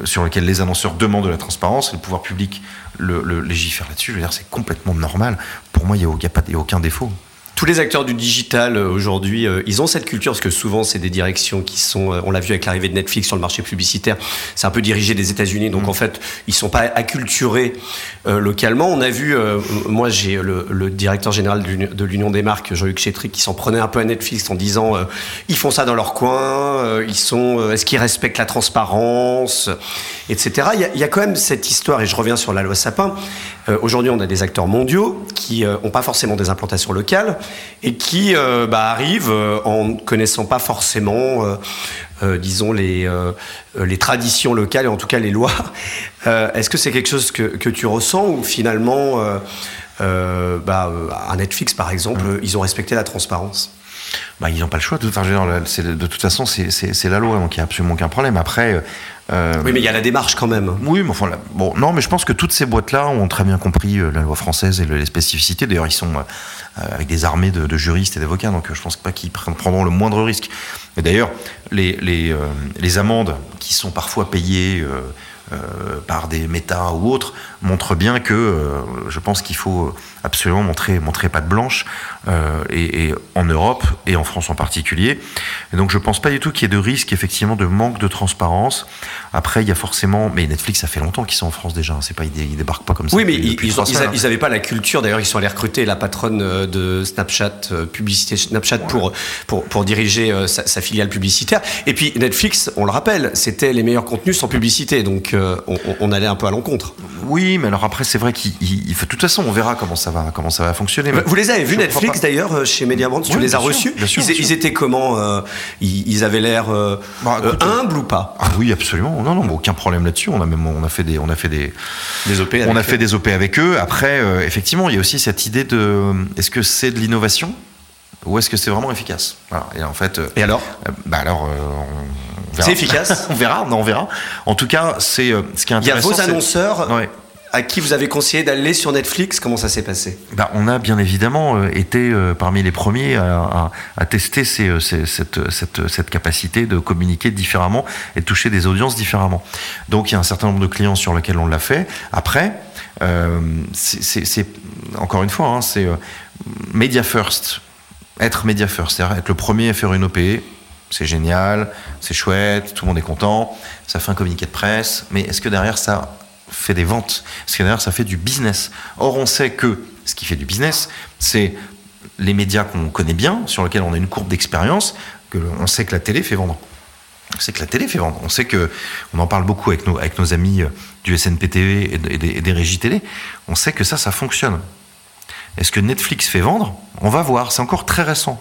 sur lequel les annonceurs demandent de la transparence, et le pouvoir public légifère là-dessus. Je veux dire, c'est complètement normal. Pour moi, il n'y a, aucun défaut tous les acteurs du digital euh, aujourd'hui, euh, ils ont cette culture parce que souvent c'est des directions qui sont, euh, on l'a vu avec l'arrivée de Netflix sur le marché publicitaire, c'est un peu dirigé des États-Unis, donc mm. en fait ils sont pas acculturés localement. On a vu, moi j'ai le, directeur général de l'Union des marques, Jean-Luc Chétry, qui s'en prenait un peu à Netflix en disant ils font ça dans leur coin, ils sont, est-ce qu'ils respectent la transparence, etc. Il y, a, il y, a, quand même cette histoire et je reviens sur la loi Sapin. aujourd'hui on a des acteurs mondiaux qui n'ont pas forcément des implantations locales et qui euh, bah, arrivent euh, en connaissant pas forcément, euh, disons, les, les traditions locales et en tout cas les lois. Est-ce que c'est quelque chose que, que, tu ressens ou finalement, bah, à Netflix par exemple, mmh. ils ont respecté la transparence? Bah, ils n'ont pas le choix. De, enfin, de toute façon, c'est la loi, donc il n'y a absolument aucun problème. Après. Euh, oui, mais il y a la démarche quand même. Oui, mais enfin, bon, non, mais je pense que toutes ces boîtes-là ont très bien compris euh, la loi française et les spécificités. D'ailleurs, ils sont euh, avec des armées de, juristes et d'avocats, donc je pense pas qu'ils prendront le moindre risque. Et d'ailleurs, les, les, les, amendes qui sont parfois payées par des méta ou autres montrent bien que je pense qu'il faut absolument montrer, montrer patte blanche, euh, et, en Europe et en France en particulier. Et donc je pense pas du tout qu'il y ait de risque effectivement de manque de transparence. Après il y a forcément, mais Netflix ça fait longtemps qu'ils sont en France déjà. Hein. C'est pas ils, débarquent pas comme ça. Oui mais ils, ils, avaient pas la culture. D'ailleurs ils sont allés recruter la patronne euh, de Snapchat euh, publicité Snapchat pour, pour pour diriger sa, filiale publicitaire. Et puis Netflix, on le rappelle, c'était les meilleurs contenus sans publicité. Donc on, on, allait un peu à l'encontre. Oui mais alors après c'est vrai qu'il de toute façon on verra comment ça comment ça va fonctionner. Vous les avez vus Netflix d'ailleurs euh, chez Mediabrand Tu les as reçus ils, étaient comment euh, ils, avaient l'air euh, bah, humbles ou pas ah Oui, absolument. Non, non, aucun problème là-dessus. On a même on a fait des on a fait des, des OP. On a fait des OP avec eux. Après, effectivement, il y a aussi cette idée de est-ce que c'est de l'innovation ou est-ce que c'est vraiment efficace? Et en fait. Et alors? Bah alors. C'est efficace. on verra, on verra. En tout cas, c'est ce qui est intéressant. Il y a vos annonceurs à qui vous avez conseillé d'aller sur Netflix Comment ça s'est passé? Bah, On a bien évidemment euh, été euh, parmi les premiers à, tester euh, cette, capacité de communiquer différemment et de toucher des audiences différemment. Donc il y a un certain nombre de clients sur lesquels on l'a fait. Après, c'est encore une fois, hein, c'est media first. Être media first, c'est-à-dire être le premier à faire une OP, c'est génial, c'est chouette, tout le monde est content, ça fait un communiqué de presse, mais est-ce que derrière ça fait des ventes? Parce que derrière, ça fait du business? Or, on sait que ce qui fait du business, c'est les médias qu'on connaît bien, sur lesquels on a une courbe d'expérience, que on sait que la télé fait vendre. On sait que la télé fait vendre. On sait que, on en parle beaucoup avec nos, avec nos amis euh, du SNPTV et, des, et des régies télé. On sait que ça, ça fonctionne. Est-ce que Netflix fait vendre? On va voir. C'est encore très récent.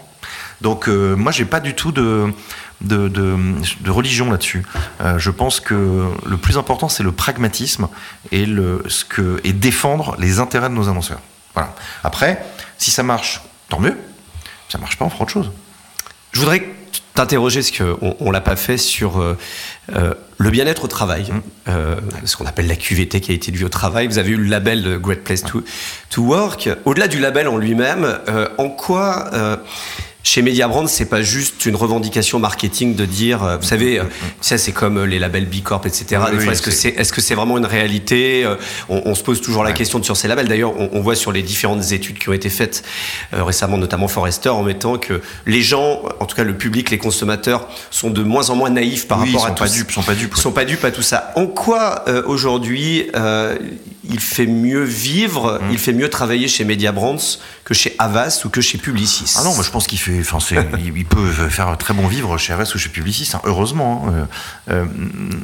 Donc moi, j'ai pas du tout de de, de, religion là-dessus. je pense que le plus important, c'est le pragmatisme et, le, ce que, et défendre les intérêts de nos annonceurs. Voilà. Après, si ça marche, tant mieux. Si ça marche pas, on fera autre chose. Je voudrais t'interroger, ce qu'on on, l'a pas fait, sur euh, euh, le bien-être au travail, euh, ce qu'on appelle la QVT, qualité de vie au travail. Vous avez eu le label Great Place to, to Work. Au-delà du label en lui-même, en quoi chez Mediabrand, c'est pas juste une revendication marketing de dire, euh, vous savez, euh, ça c'est comme euh, les labels B Corp, etc. Est-ce que c'est vraiment une réalité on, se pose toujours la question sur ces labels. D'ailleurs, on, voit sur les différentes études qui ont été faites récemment, notamment Forrester, en mettant que les gens, en tout cas le public, les consommateurs, sont de moins en moins naïfs par rapport à tout. Pas dupes, sont pas dupes. Sont pas dupes à tout ça. En quoi aujourd'hui il fait mieux vivre, mm. il fait mieux travailler chez Mediabrands que chez Avas ou que chez Publicis. Ah non, moi je pense qu'il fait, enfin, il, peut faire très bon vivre chez Avas ou chez Publicis, hein, heureusement. Hein. Euh, euh,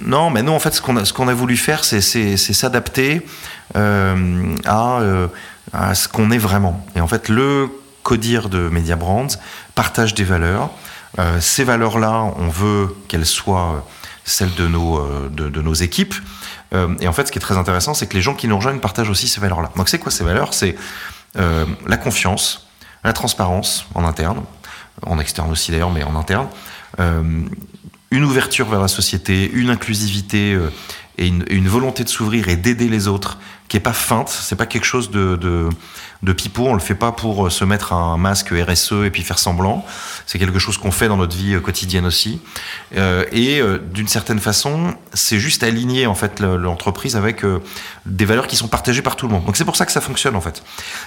non, mais non, en fait, ce qu'on a, ce qu'on a voulu faire, c'est, s'adapter euh, à, à, ce qu'on est vraiment. Et en fait, le codir de Mediabrands partage des valeurs. ces valeurs-là, on veut qu'elles soient celles de nos, de, de nos équipes. Euh, et en fait, ce qui est très intéressant, c'est que les gens qui nous rejoignent partagent aussi ces valeurs-là. Donc, c'est quoi ces valeurs? C'est euh, la confiance, la transparence en interne, en externe aussi d'ailleurs, mais en interne, euh, une ouverture vers la société, une inclusivité et une, volonté de s'ouvrir et d'aider les autres, qui est pas feinte. C'est pas quelque chose de, de, de pipeau. On le fait pas pour euh, se mettre un masque RSE et puis faire semblant. C'est quelque chose qu'on fait dans notre vie euh, quotidienne aussi. Euh, et d'une certaine façon, c'est juste aligner en fait l'entreprise avec des valeurs qui sont partagées par tout le monde. Donc c'est pour ça que ça fonctionne en fait.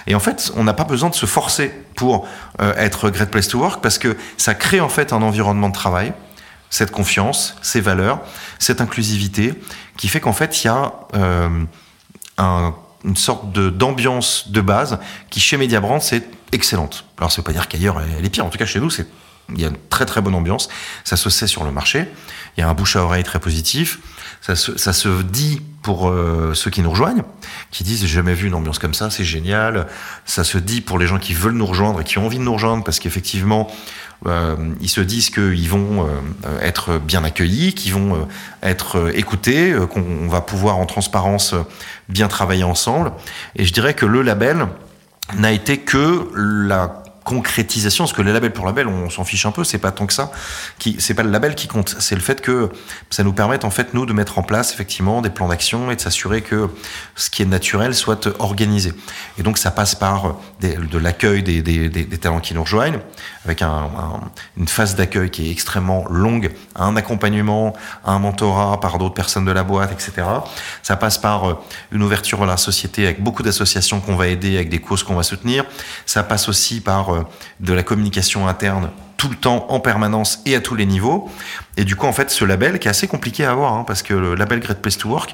Et en fait, on n'a pas besoin de se forcer pour être Great Place to Work parce que ça crée en fait un environnement de travail cette confiance, ces valeurs, cette inclusivité, qui fait qu'en fait, il y a euh, une sorte d'ambiance de, base qui, chez Mediabrand, c'est excellente. Alors, ça veut pas dire qu'ailleurs, elle est pire. En tout cas, chez nous, c'est il y a une très très bonne ambiance. Ça se sait sur le marché. Il y a un bouche à oreille très positif. Ça se, ça se dit pour euh, ceux qui nous rejoignent, qui disent j'ai jamais vu une ambiance comme ça, c'est génial. Ça se dit pour les gens qui veulent nous rejoindre et qui ont envie de nous rejoindre parce qu'effectivement euh, ils se disent qu'ils vont euh, être bien accueillis, qu'ils vont euh, être écoutés, qu'on va pouvoir en transparence bien travailler ensemble. Et je dirais que le label n'a été que la concrétisation, parce que les labels pour label, on s'en fiche un peu, c'est pas tant que ça, c'est pas le label qui compte, c'est le fait que ça nous permette en fait nous de mettre en place effectivement des plans d'action et de s'assurer que ce qui est naturel soit organisé. Et donc ça passe par de l'accueil des, talents qui nous rejoignent, avec un, une phase d'accueil qui est extrêmement longue, un accompagnement, un mentorat par d'autres personnes de la boîte, etc. Ça passe par euh, une ouverture à la société avec beaucoup d'associations qu'on va aider, avec des causes qu'on va soutenir. Ça passe aussi par euh, de la communication interne tout le temps, en permanence et à tous les niveaux. Et du coup, en fait, ce label qui est assez compliqué à avoir, hein, parce que le label Great Place to Work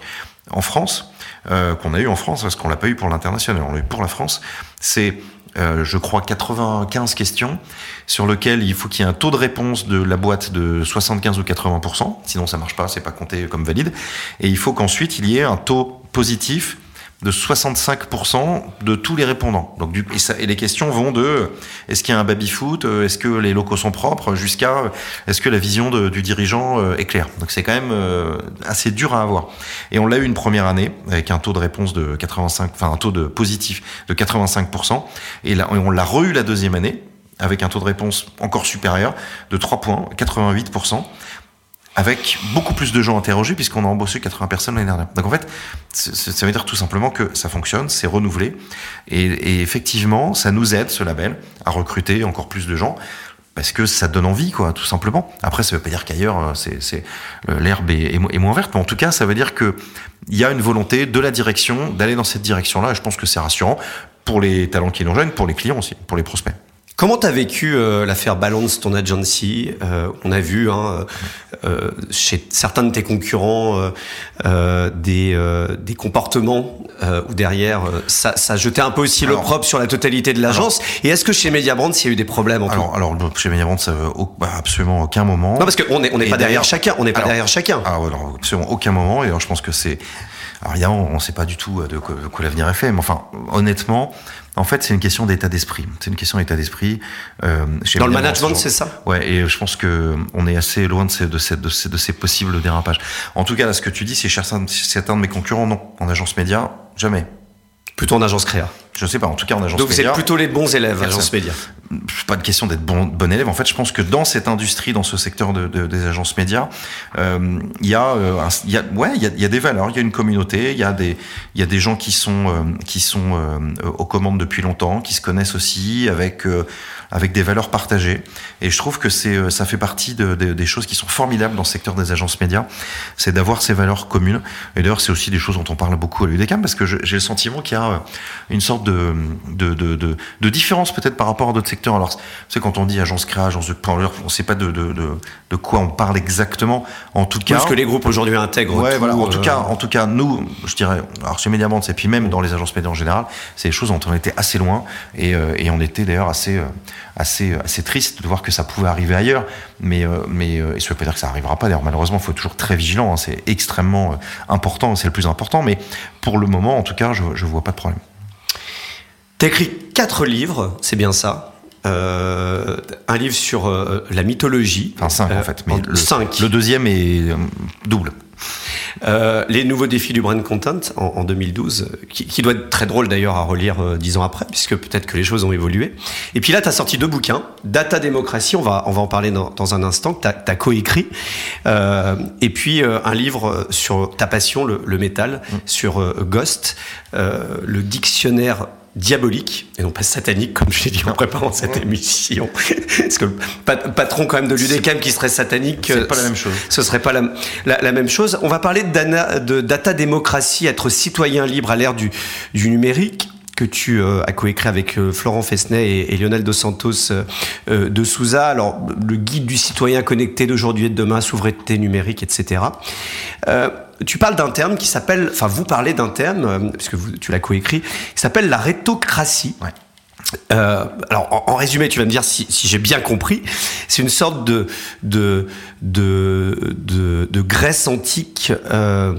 en France, euh, qu'on a eu en France, parce qu'on l'a pas eu pour l'international, on l'a eu pour la France, c'est euh, je crois 95 questions sur lesquelles il faut qu'il y ait un taux de réponse de la boîte de 75 ou 80%, sinon ça marche pas, c'est pas compté comme valide. Et il faut qu'ensuite il y ait un taux positif de 65% de tous les répondants. Donc, du, et, ça, et, les questions vont de est-ce qu'il y a un baby-foot, euh, est-ce que les locaux sont propres, jusqu'à euh, est-ce que la vision de, du dirigeant euh, est claire. Donc c'est quand même assez dur à avoir. Et on l'a eu une première année avec un taux de réponse de 85, enfin un taux de positif de 85%. Et là, on l'a re-eu la deuxième année avec un taux de réponse encore supérieur de 3 points, 88% avec beaucoup plus de gens interrogés puisqu'on a embauché 80 personnes l'année dernière. Donc en fait, ça veut dire tout simplement que ça fonctionne, c'est renouvelé et, effectivement, ça nous aide ce label à recruter encore plus de gens parce que ça donne envie, quoi, tout simplement. Après, ça veut pas dire qu'ailleurs, euh, c'est l'herbe est, moins verte, mais en tout cas, ça veut dire que il y a une volonté de la direction d'aller dans cette direction-là. Et je pense que c'est rassurant pour les talents qui nous rejoignent, pour les clients aussi, pour les prospects. Comment tu as vécu euh, l'affaire Balance ton agency euh, On a vu hein, euh, chez certains de tes concurrents des, des comportements où derrière ça, ça jetait un peu aussi l'opprobre sur la totalité de l'agence. Et est-ce que chez Mediabrand, il y a eu des problèmes en alors, alors, chez Mediabrand, ça bah, absolument aucun moment. Non, parce qu'on n'est on n'est pas derrière chacun. On n'est pas derrière chacun. Ouais, absolument aucun moment. Et alors, je pense que c'est Alors évidemment, on ne sait pas du tout de quoi, quoi l'avenir est fait, mais enfin, honnêtement, en fait, c'est une question d'état d'esprit. C'est une question d'état d'esprit. Euh, Dans le management, c'est ça? Ouais, et je pense que on est assez loin de ces, de ces, de ces, de ces possibles dérapages. En tout cas, là, ce que tu dis, c'est certains, certains de mes concurrents, non. En agence média, jamais. Plutôt en agence créa. Je sais pas, en tout cas en agence Donc média. Donc vous êtes plutôt les bons élèves, agence média. Pas de question d'être bon, bon élève. En fait, je pense que dans cette industrie, dans ce secteur de, de, des agences médias, euh, il y a, euh, y a, ouais, il y a, y a, des valeurs, il y a une communauté, il y a des, il y a des gens qui sont, euh, qui sont euh, aux commandes depuis longtemps, qui se connaissent aussi avec, euh, avec des valeurs partagées. Et je trouve que c'est, euh, ça fait partie de, de, des choses qui sont formidables dans le secteur des agences médias, c'est d'avoir ces valeurs communes. Et d'ailleurs, c'est aussi des choses dont on parle beaucoup à l'UDECAM parce que j'ai le sentiment qu'il y a une sorte de, de, de, de, de différence peut-être par rapport à d'autres secteurs. Alors, c'est quand on dit agence créa, agence de on ne sait pas de, de, de, de, quoi on parle exactement. En tout cas, ce que les groupes aujourd'hui intègrent. Ouais, tout, voilà. En euh... tout cas, en tout cas, nous, je dirais, alors chez Mediaband, et puis même dans les agences médias en général, c'est des choses dont on était assez loin et, euh, et on était d'ailleurs assez, assez, assez triste de voir que ça pouvait arriver ailleurs. Mais, euh, mais et ça veut pas dire que ça arrivera pas. D'ailleurs, malheureusement, il faut être toujours très vigilant. Hein, c'est extrêmement important, c'est le plus important. Mais pour le moment, en tout cas, je, je vois pas de problème. T'as écrit quatre livres, c'est bien ça euh, un livre sur euh, la mythologie. Enfin, cinq en fait. Mais le, cinq. le deuxième est double. Euh, les nouveaux défis du brand content en, en 2012, qui, qui, doit être très drôle d'ailleurs à relire euh, dix ans après, puisque peut-être que les choses ont évolué. Et puis là, tu as sorti deux bouquins, Data Démocratie, on va, on va en parler dans, dans un instant, que tu as, as coécrit, euh, et puis un livre sur ta passion, le, le métal, mmh. sur Ghost, le dictionnaire diabolique et non pas satanique comme je l'ai dit en préparant cette émission parce que patron quand même de l'UDECAM qui serait satanique c'est pas la même chose ce serait pas la, la, la même chose on va parler de, data démocratie être citoyen libre à l'ère du, du numérique que tu euh, as coécrit avec euh, Florent Fesnay et, et, Lionel Dos Santos euh, de Souza. Alors, le guide du citoyen connecté d'aujourd'hui et de demain, souveraineté numérique, etc. Euh, tu parles d'un terme qui s'appelle, enfin, vous parlez d'un terme, puisque vous, tu l'as coécrit, qui s'appelle la rétocratie. Ouais. Euh, alors, en, en, résumé, tu vas me dire si, si j'ai bien compris. C'est une sorte de de de de, de Grèce antique, euh,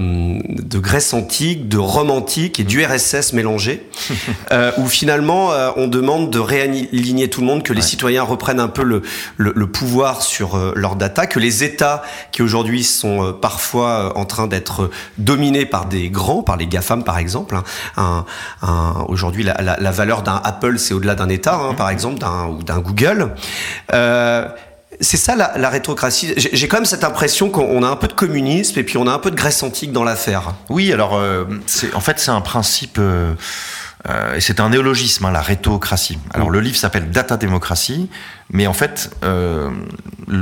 de Grèce antique, de Rome antique et du RSS mélangé, euh, où finalement euh, on demande de réaligner tout le monde, que les ouais. citoyens reprennent un peu le le, le pouvoir sur euh, leurs data, que les États qui aujourd'hui sont parfois en train d'être dominés par des grands, par les GAFAM par exemple. Hein, un, un, aujourd'hui, la, la, la valeur d'un Apple, c'est au-delà d'un État, hein, par exemple, d'un ou d'un Google. Euh, c'est ça la, la rétrocratie. J'ai quand même cette impression qu'on a un peu de communisme et puis on a un peu de Grèce antique dans l'affaire. Oui, alors euh, en fait c'est un principe. Euh euh, et c'est un néologisme, hein, la rétocratie. Alors mmh. le livre s'appelle Data démocratie, mais en fait, euh,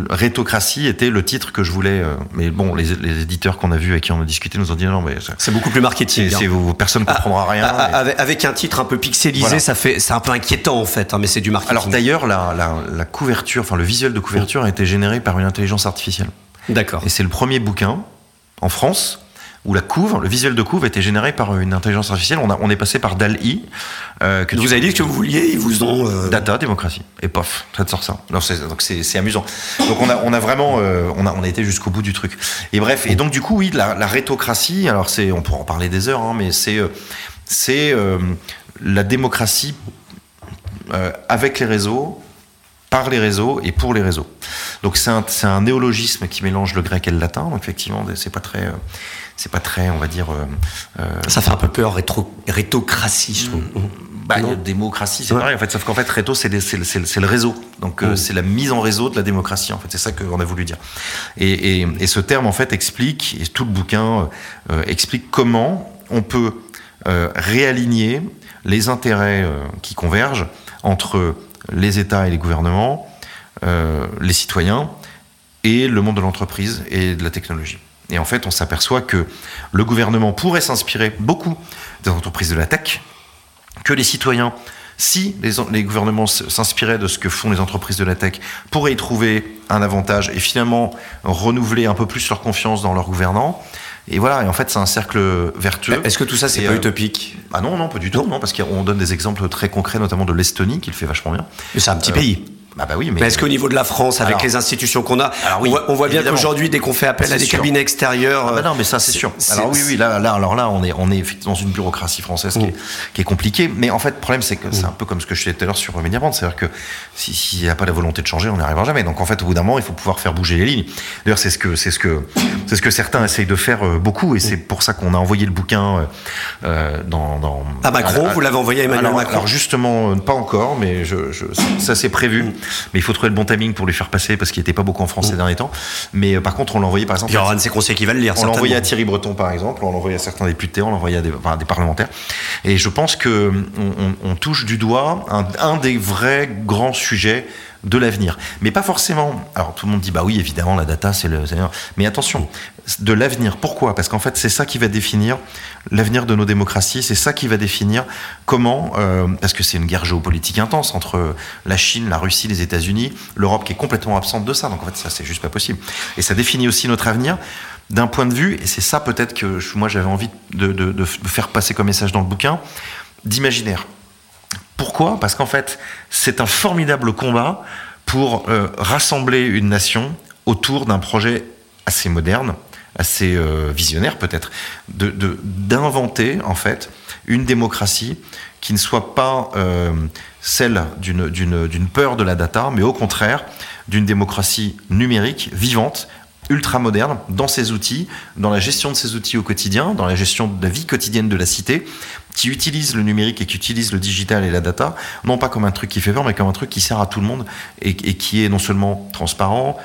rétocratie était le titre que je voulais. Euh, mais bon, les, les éditeurs qu'on a vus avec qui on a discuté nous ont dit non, mais c'est beaucoup plus marketing. Hein. personne ne comprendra ah, rien. Ah, avec, avec, un titre un peu pixelisé, voilà. ça fait, c'est un peu inquiétant en fait, hein, mais c'est du marketing. Alors d'ailleurs, la, la, la, couverture, enfin le visuel de couverture mmh. a été généré par une intelligence artificielle. D'accord. Et c'est le premier bouquin en France où la couve, le visuel de couve était généré par une intelligence artificielle. On, a, on est passé par DAL-I. Euh, que vous avez dit que vous vouliez, ils vous ont... Euh... Data, démocratie. Et pof, ça te sort ça. Donc c'est amusant. Donc on a, on a vraiment... Euh, on, a, on a été jusqu'au bout du truc. Et bref, et donc du coup, oui, la, la rétocratie, alors c'est, on pourra en parler des heures, hein, mais c'est c'est la démocratie avec les réseaux, par les réseaux et pour les réseaux. Donc c'est un, un néologisme qui mélange le grec et le latin. Donc effectivement, c'est pas très c'est pas très, on va dire. Euh, ça fait un peu peur, rétro, rétocratie, je trouve. Bah, démocratie, c'est ouais. pareil. En fait, sauf qu'en fait, réto, c'est le réseau. Donc, euh, c'est la mise en réseau de la démocratie. En fait, c'est ça qu'on a voulu dire. Et, et, et, ce terme, en fait, explique, et tout le bouquin euh, explique comment on peut euh, réaligner les intérêts euh, qui convergent entre les États et les gouvernements, euh, les citoyens et le monde de l'entreprise et de la technologie. Et en fait, on s'aperçoit que le gouvernement pourrait s'inspirer beaucoup des entreprises de la tech, que les citoyens, si les, les gouvernements s'inspiraient de ce que font les entreprises de la tech, pourraient y trouver un avantage et finalement renouveler un peu plus leur confiance dans leurs gouvernants. Et voilà, et en fait, c'est un cercle vertueux. Est-ce que tout ça, c'est pas euh, utopique? Ah non, non, pas du tout, non, parce qu'on donne des exemples très concrets, notamment de l'Estonie, qui le fait vachement bien. Mais c'est un petit euh, pays. Ah bah oui, mais, mais est-ce qu'au niveau de la France, avec Alors- les institutions qu'on a, Alors oui, on voit, on voit bien qu'aujourd'hui, dès qu'on fait appel à des sûr. cabinets extérieurs, Ah bah non, mais ça c'est sûr. Alors oui, oui, là, là, alors là, on est, on est effectivement dans une bureaucratie française qui, est, qui est compliquée. Mais en fait, le problème, c'est que c'est un peu comme ce que je disais tout à l'heure sur Mediabrand, c'est-à-dire que si- s'il n'y a pas la volonté de changer, on n'y arrivera jamais. Donc en fait, au bout d'un moment, il faut pouvoir faire bouger les lignes. D'ailleurs, c'est ce que, c'est ce que, c'est ce que certains essayent de faire euh, beaucoup, et c'est pour ça qu'on a envoyé le bouquin euh, euh, dans, dans À Macron, vous l'avez envoyé à Emmanuel alors, Macron. alors justement, euh, pas encore, mais je, je- ça c'est prévu. Mais il faut trouver le bon timing pour lui faire passer parce qu'il n'était pas beaucoup en France ces derniers temps. Mais euh, par contre, on l'a envoyé par exemple. il y aura un de ses conseillers qui va le lire. On l'a envoyé à. Thierry Breton, par exemple, on l'a envoyé à certains députés, on l'a envoyé à des, enfin, à des parlementaires. Et je pense que on, on- on touche du doigt un, un des vrais grands sujets de l'avenir. Mais pas forcément. Alors tout le monde dit bah oui, évidemment, la data, c'est le. Mais attention, de l'avenir. Pourquoi? Parce qu'en fait, c'est ça qui va définir l'avenir de nos démocraties. C'est ça qui va définir comment. euh, parce que c'est une guerre géopolitique intense entre la Chine, la Russie, les États-Unis, l'Europe qui est complètement absente de ça. Donc en fait, ça, c'est juste pas possible. Et ça définit aussi notre avenir d'un point de vue, et c'est ça peut-être que moi j'avais envie de faire passer comme message dans le bouquin, d'imaginaire. Pourquoi? Parce qu'en fait, c'est un formidable combat pour euh, rassembler une nation autour d'un projet assez moderne, assez euh, visionnaire peut-être, de- de- d'inventer en fait une démocratie qui ne soit pas euh, celle d'une peur de la data, mais au contraire d'une démocratie numérique, vivante, ultra moderne dans ses outils, dans la gestion de ses outils au quotidien, dans la gestion de la vie quotidienne de la cité, qui utilise le numérique et qui utilise le digital et la data, non pas comme un truc qui fait peur, mais comme un truc qui sert à tout le monde et, et qui est non seulement transparent,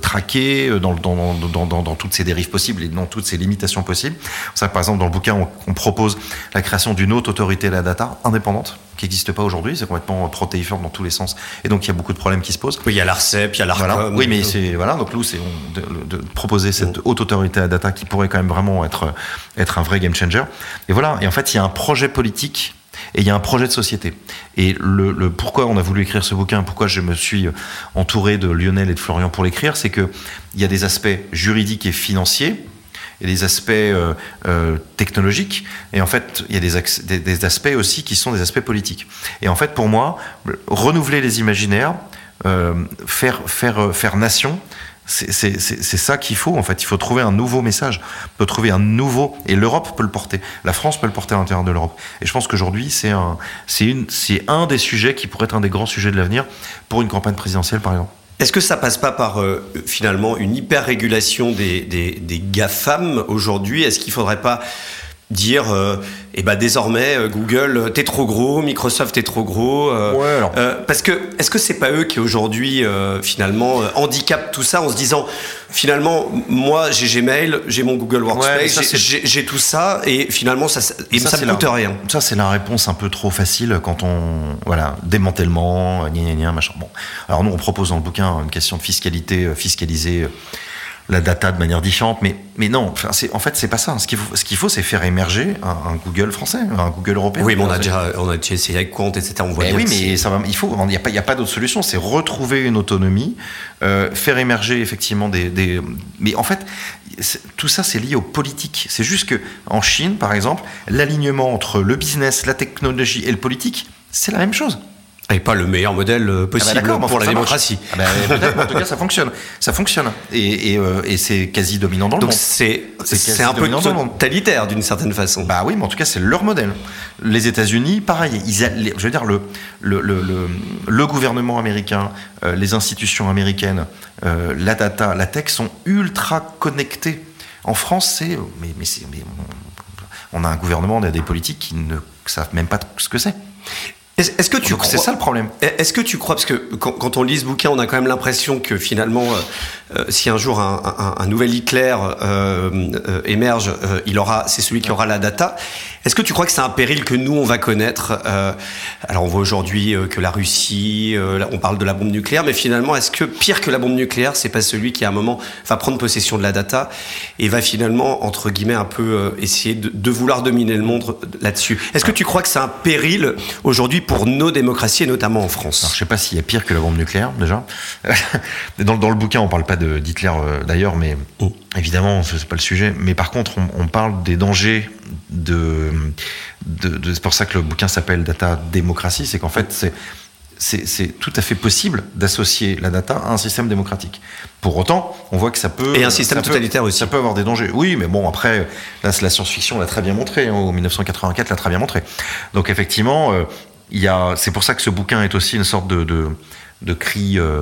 traqué euh, dans, dans, dans, dans, dans toutes ses dérives possibles et dans toutes ses limitations possibles. Ça, par exemple, dans le bouquin, on, on propose la création d'une haute autorité de la data indépendante qui n'existe pas aujourd'hui, c'est complètement protéiforme dans tous les sens, et donc il y a beaucoup de problèmes qui se posent. Oui, il y a l'ARCEP, il y a l'ARCOM. Voilà. Oui, mais c'est voilà. Donc nous, c'est de, de proposer cette haute autorité à data qui pourrait quand même vraiment être être un vrai game changer. Et voilà. Et en fait, il y a un projet politique et il y a un projet de société. Et le, pourquoi on a voulu écrire ce bouquin, pourquoi je me suis entouré de Lionel et de Florian pour l'écrire, c'est que il y a des aspects juridiques et financiers et des aspects euh, euh, technologiques. Et en fait, il y a des, aspects aussi qui sont des aspects politiques. Et en fait, pour moi, renouveler les imaginaires, euh, faire, faire, euh, faire nation, c'est ça qu'il faut en fait. Il faut trouver un nouveau message, il faut trouver un nouveau. Et l'Europe peut le porter, la France peut le porter à l'intérieur de l'Europe. Et je pense qu'aujourd'hui, c'est un, un des sujets qui pourrait être un des grands sujets de l'avenir pour une campagne présidentielle, par exemple. Est-ce que ça passe pas par euh, finalement une hyper-régulation des, des, des GAFAM aujourd'hui? Est-ce qu'il faudrait pas dire, euh, eh ben désormais euh, Google, euh, t'es trop gros, Microsoft t'es trop gros euh, Ouais, alors. euh, Parce que est-ce que c'est pas eux qui aujourd'hui finalement handicapent tout ça en se disant finalement moi j'ai Gmail, j'ai mon Google Workspace, j'ai- tout ça et finalement ça, et ça, c'est me la- coûte rien. Ça, c'est la réponse un peu trop facile quand on. Voilà, démantèlement, gna gna gna, machin. Bon. Alors, nous, on propose dans le bouquin une question de fiscalité, fiscaliser la data de manière différente, mais, mais non, enfin, en fait, c'est pas ça. Ce qu'il faut, ce qu'il faut c'est faire émerger un, un Google français, un Google européen. Oui, mais on a déjà, on a déjà essayé avec Compte, etc. On voit Mais bien oui, mais ça va, il faut, il n'y a pas, il y a pas d'autre solution. C'est retrouver une autonomie, euh, faire émerger effectivement des, des- mais en fait, tout ça c'est lié aux politiques. C'est juste que en Chine, par exemple, l'alignement entre le business, la technologie et le politique, c'est la même chose. Et pas le meilleur modèle euh, Ah bah possible pour la démocratie. Ah bah, en tout cas, ça fonctionne. Ça fonctionne. Et, et, euh, et c'est quasi dominant dans le monde. c'est C'est un peu totalitaire d'une certaine façon. Bah oui, mais en tout cas, c'est leur modèle. Les États-Unis, pareil. Ils a- les- je veux dire, le, le, le, le, le gouvernement américain, euh, les institutions américaines, euh, la data, la tech sont ultra connectés. En France, c'est. Mais, mais, c'est- mais on, on a un gouvernement, on a des politiques qui ne savent même pas ce que c'est. Est-ce que tu crois c'est ça le problème. Est-ce que tu crois parce que quand, on lit ce bouquin, on a quand même l'impression que finalement, euh, euh, si un jour un, un- un nouvel Hitler euh, euh, émerge, il aura, c'est celui qui aura la data. Est-ce que tu crois que c'est un péril que nous on va connaître euh, Alors on voit aujourd'hui euh, que la Russie, euh, on parle de la bombe nucléaire, mais finalement, est-ce que pire que la bombe nucléaire, c'est pas celui qui à un moment va prendre possession de la data et va finalement entre guillemets un peu euh, essayer de, de vouloir dominer le monde là-dessus? Est-ce que tu crois que c'est un péril aujourd'hui pour nos démocraties et notamment en France? Alors, je sais pas s'il y a pire que la bombe nucléaire, déjà. dans, dans le bouquin, on parle pas de- d'Hitler, d'ailleurs, mais Mm. évidemment, ce- c'est pas le sujet. Mais par contre, on, on parle des dangers de. de, de- c'est pour ça que le bouquin s'appelle Data Démocratie, c'est qu'en fait, c'est c'est tout à fait possible d'associer la data à un système démocratique. Pour autant, on voit que ça peut... Et un système totalitaire aussi. Ça peut avoir des dangers. Oui, mais bon, après, là, la science-fiction l'a très bien montré, en hein, 1984 l'a très bien montré. Donc effectivement, euh, il y a, c'est pour ça que ce bouquin est aussi une sorte de, de, de cri... Euh,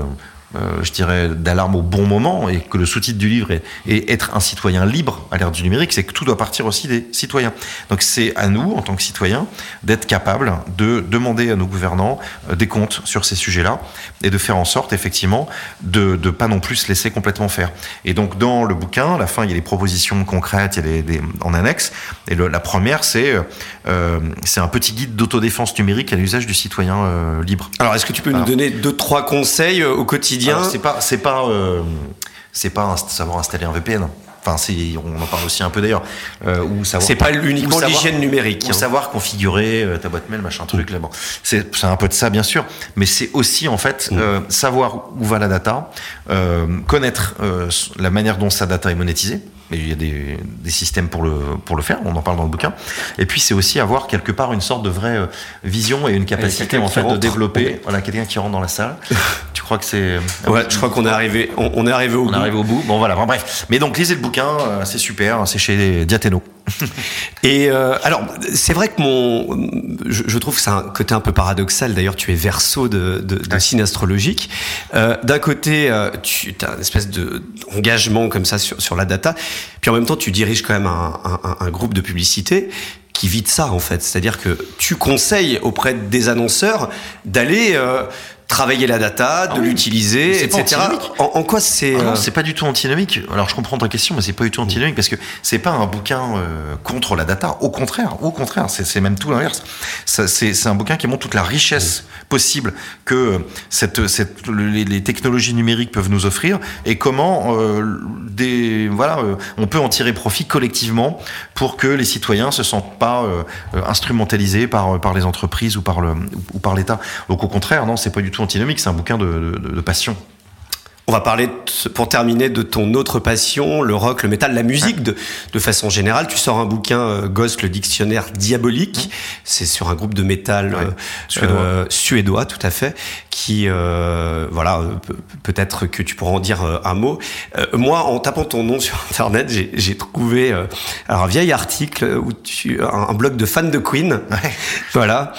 euh, je dirais, d'alarme au bon moment, et que le sous-titre du livre est, être un citoyen libre à l'ère du numérique, c'est que tout doit partir aussi des citoyens. Donc c'est à nous, en tant que citoyens, d'être capables de demander à nos gouvernants euh, des comptes sur ces sujets-là, et de faire en sorte, effectivement, de ne pas non plus se laisser complètement faire. Et donc dans le bouquin, à la fin, il y a des propositions concrètes, il y a des, en annexe, et la première, c'est euh, c'est un petit guide d'autodéfense numérique à l'usage du citoyen libre. Alors est-ce que tu peux nous donner deux, trois conseils au quotidien c'est pas, c'est pas, euh, c'est pas savoir installer un VPN. Enfin, on en parle aussi un peu d'ailleurs. Euh. C'est pas uniquement l'hygiène numérique. Ou hein. savoir configurer euh, ta boîte mail, machin truc là. Bon, c'est un peu de ça bien sûr, mais c'est aussi en fait mm. euh, savoir où va la data, connaître la manière dont sa data est monétisée il y a des, des, systèmes pour le, pour le faire, on en parle dans le bouquin. Et puis c'est aussi avoir quelque part une sorte de vraie euh, vision et une capacité en fait de développer. Voilà, quelqu'un qui rentre dans la salle. tu crois que c'est Ouais, je crois qu'on est arrivé, on, est arrivé au on bout. est arrivé au bout. Bon voilà, bref. Mais donc lisez le bouquin, euh, c'est super, c'est chez Diateno. et euh, alors, c'est vrai que mon, je, trouve que c'est un côté un peu paradoxal. D'ailleurs, tu es verso de, de, signe astrologique. Euh, d'un côté, euh, tu as une espèce d'engagement comme ça sur, sur la data, puis en même temps, tu diriges quand même un, un, un groupe de publicité qui vit de ça en fait. C'est-à-dire que tu conseilles auprès des annonceurs d'aller euh, travailler la data, de ah l'utiliser, etc. En, en, quoi c'est ah Non, euh, c'est pas du tout antinomique. Alors je comprends ta question, mais c'est pas du tout antinomique parce que c'est pas un bouquin euh, contre la data. Au contraire, au contraire, c'est même tout l'inverse. C'est un bouquin qui montre toute la richesse possible que cette, cette les, les, technologies numériques peuvent nous offrir et comment euh, des voilà, on peut en tirer profit collectivement pour que les citoyens se sentent pas instrumentalisés par par les entreprises ou par le ou par l'État. Donc au contraire, non, c'est pas du tout antinomique, c'est un bouquin de, passion. On va parler, pour terminer, de ton autre passion, le rock, le métal, la musique de, de façon générale. Tu sors un bouquin, euh, Ghost, le dictionnaire diabolique. C'est sur un groupe de métal euh, suédois. Euh, suédois. tout à fait, qui, voilà, peut-être que tu pourras en dire un mot. moi, en tapant ton nom sur Internet, j'ai trouvé alors, un vieil article, où tu, un, blog de fans de Queen. Voilà.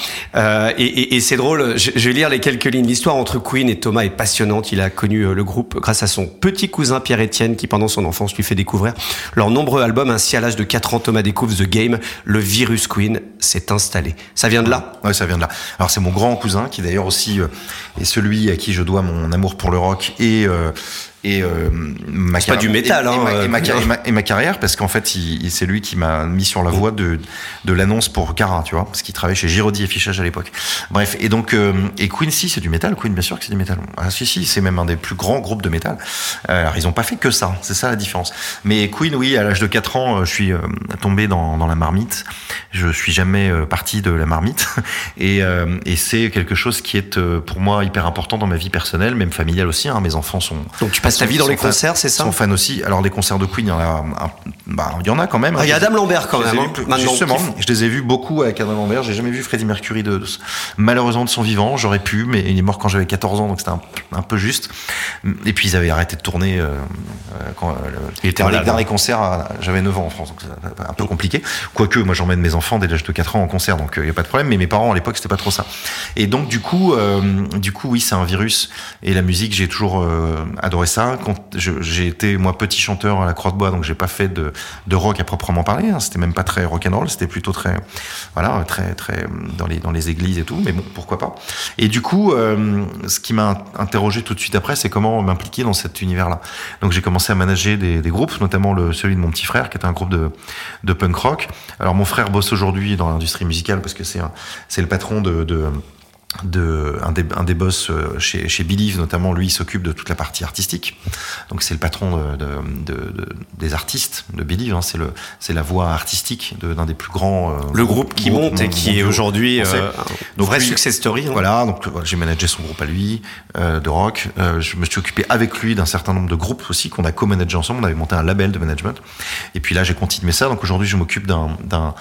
et, et, c'est drôle, je, je, vais lire les quelques lignes. L'histoire entre Queen et Thomas est passionnante. Il a connu le groupe grâce à son petit cousin Pierre-Étienne qui pendant son enfance lui fait découvrir leurs nombreux albums. Ainsi à l'âge de 4 ans, Thomas découvre The Game, le virus Queen s'est installé. Ça vient de là Ouais, ça vient de là. Alors c'est mon grand cousin qui d'ailleurs aussi euh, est celui à qui je dois mon amour pour le rock et euh, et euh, ma pas du métal, et, hein, et, ma, et, ma, carrière parce qu'en fait c'est lui qui m'a mis sur la voie de, de l'annonce pour Cara tu vois parce qu'il travaillait chez Giraudy Affichage à l'époque. Bref et donc euh, et Queen si c'est du métal. Queen bien sûr que c'est du métal. Ah si si c'est même un des plus grands groupes de métal. Euh, alors ils ont pas fait que ça. C'est ça la différence. Mais Queen oui à l'âge de 4 ans euh, je suis tombé dans, dans la marmite. Je suis jamais parti de la marmite. Et, et c'est quelque chose qui est pour moi hyper important dans ma vie personnelle même familiale aussi hein. mes enfants sont donc tu passes ta vie dans les concerts, c'est ça Sont fans aussi. Alors les concerts de Queen, il y en a, bah, il y en a quand même. Ah, il y a Adam Lambert quand même. Hein, justement, je les ai vus beaucoup avec Adam Lambert. J'ai jamais vu Freddie Mercury de, malheureusement de son vivant. J'aurais pu, mais il est mort quand j'avais 14 ans, donc c'était un, peu juste. Et puis ils avaient arrêté de tourner euh, euh, quand euh, il était les derniers concerts. J'avais 9 ans en France, donc c'est un peu compliqué. Quoique, moi j'emmène mes enfants dès l'âge de 4 ans en concert, donc il n'y a pas de problème. Mais mes parents à l'époque c'était pas trop ça. Et donc du coup, du coup, oui, c'est un virus. Et la musique, j'ai toujours adoré ça quand j'ai été moi petit chanteur à la Croix de Bois, donc j'ai pas fait de, de, rock à proprement parler. Hein. C'était même pas très rock and roll, c'était plutôt très voilà très très dans les dans les églises et tout. Mais bon, pourquoi pas. Et du coup, euh, ce qui m'a interrogé tout de suite après, c'est comment m'impliquer dans cet univers-là. Donc j'ai commencé à manager des, groupes, notamment le, celui de mon petit frère, qui est un groupe de, de punk rock. Alors mon frère bosse aujourd'hui dans l'industrie musicale parce que c'est c'est le patron de, de de un des, un des boss euh, chez, chez Believe notamment lui s'occupe de toute la partie artistique. Donc c'est le patron de, de, de, des artistes de Believe hein. c'est le c'est la voix artistique d'un des plus grands euh, le groupe qui monte et qui est aujourd'hui euh, un vrai success story hein. voilà donc j'ai managé son groupe à lui euh, de rock. Je me suis occupé avec lui d'un certain nombre de groupes aussi qu'on a co-managé ensemble. On avait monté un label de management. Et puis là j'ai continué ça. Donc aujourd'hui je m'occupe d'un d'un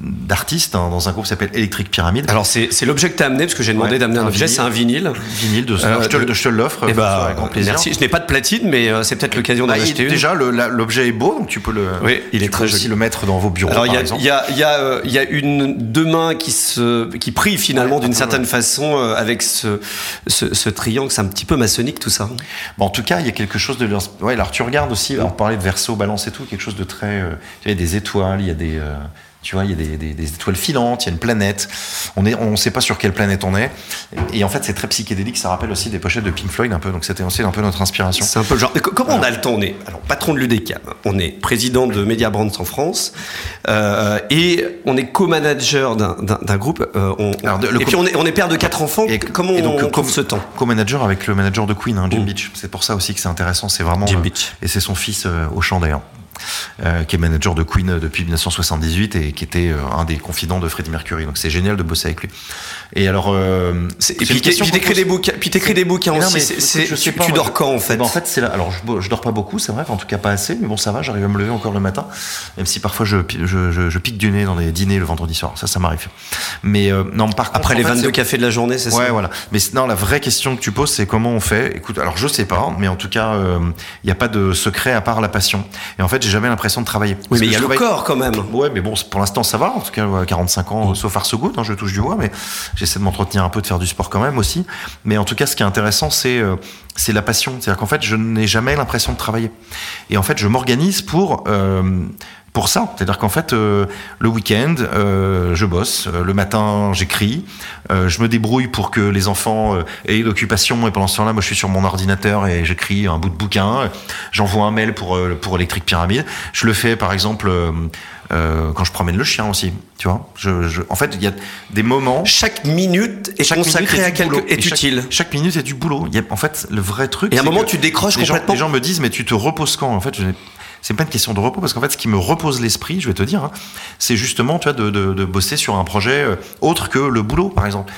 d'artiste hein, dans un groupe qui s'appelle Electric Pyramid. Alors c'est c'est l'objet que t'as amené parce que j'ai demandé d'amener un, objet, c'est un vinyle. Vinyle, de, euh, je te, je te l'offre. Eh ben, avec grand plaisir. Merci. Je n'ai pas de platine, mais c'est peut-être l'occasion d'en bah, acheter une. Déjà, l'objet est beau, donc tu peux le. Oui, il est très aussi le mettre dans vos bureaux. Alors, il y, a, y, a, y a une deux mains qui se, qui prient finalement d'une certaine façon avec ce, ce, ce triangle. C'est un petit peu maçonnique tout ça. Bon, en tout cas, il y a quelque chose de. Ouais, alors tu regardes aussi. On parlait de verso, balance et tout, quelque chose de très. il y a des étoiles, il y a des. Tu vois, il y a des, étoiles filantes, il y a une planète. On ne on sait pas sur quelle planète on est. Et en fait, c'est très psychédélique. Ça rappelle aussi des pochettes de Pink Floyd un peu. Donc c'était aussi un peu notre inspiration. C'est un peu le genre. comment on a le temps? On est alors patron de l'UDECAM. On est président de Media Brands en France. Euh, et on est co-manager d'un groupe. Euh, on, et puis on est, on est, père de quatre enfants. Et, comment et donc, on trouve ce temps? Co-manager avec le manager de Queen, hein, Jim mm. Beach. C'est pour ça aussi que c'est intéressant. C'est vraiment. Jim Beach. Et c'est son fils au chant d'ailleurs. Euh, qui est manager de Queen depuis 1978 et qui était euh, un des confidents de Freddie Mercury. Donc c'est génial de bosser avec lui. Et alors, euh, et puis t'écris des bouquins, puis t'écris des bouquins aussi. pas, tu dors quand en fait ben, En fait, c'est là. Alors je, je, dors pas beaucoup, c'est vrai. En tout cas pas assez, mais bon ça va. J'arrive à me lever encore le matin, même si parfois je, je, je, pique du nez dans les dîners le vendredi soir. Ça, ça m'arrive. Mais non, par après les 22 cafés de la journée, c'est ça Ouais, voilà. Mais non, la vraie question que tu poses, c'est comment on fait? Écoute, alors je sais pas, mais en tout cas, il n'y a pas de secret à part la passion. Et en fait, j'ai jamais l'impression de travailler oui, mais il y a le corps quand même. Ouais, mais bon, pour l'instant, ça va. En tout cas, 45 ans, sauf far so good, hein, je touche du bois, mais j'essaie de m'entretenir un peu, de faire du sport quand même aussi. Mais en tout cas, ce qui est intéressant, c'est euh, c'est la passion. C'est-à-dire qu'en fait, je n'ai jamais l'impression de travailler. Et en fait, je m'organise pour euh, pour ça. C'est-à-dire qu'en fait, euh, le week-end, euh, je bosse. Le matin, j'écris. je me débrouille pour que les enfants aient l'occupation. Et pendant ce temps-là, moi, je suis sur mon ordinateur et j'écris un bout de bouquin. J'envoie un mail pour pour Electric Pyramide. Je le fais, par exemple. Quand je promène le chien aussi, tu vois. Je, en fait, il y a des moments. Chaque minute est consacrée à quelque est utile. Chaque, minute est du boulot. Il y a, en fait, le vrai truc. Et à un moment, tu décroches complètement. les gens me disent, mais tu te reposes quand? En fait, je c'est pas une question de repos parce qu'en fait, ce qui me repose l'esprit, je vais te dire, hein, c'est justement, tu vois, de, de, de, bosser sur un projet euh, autre que le boulot, par exemple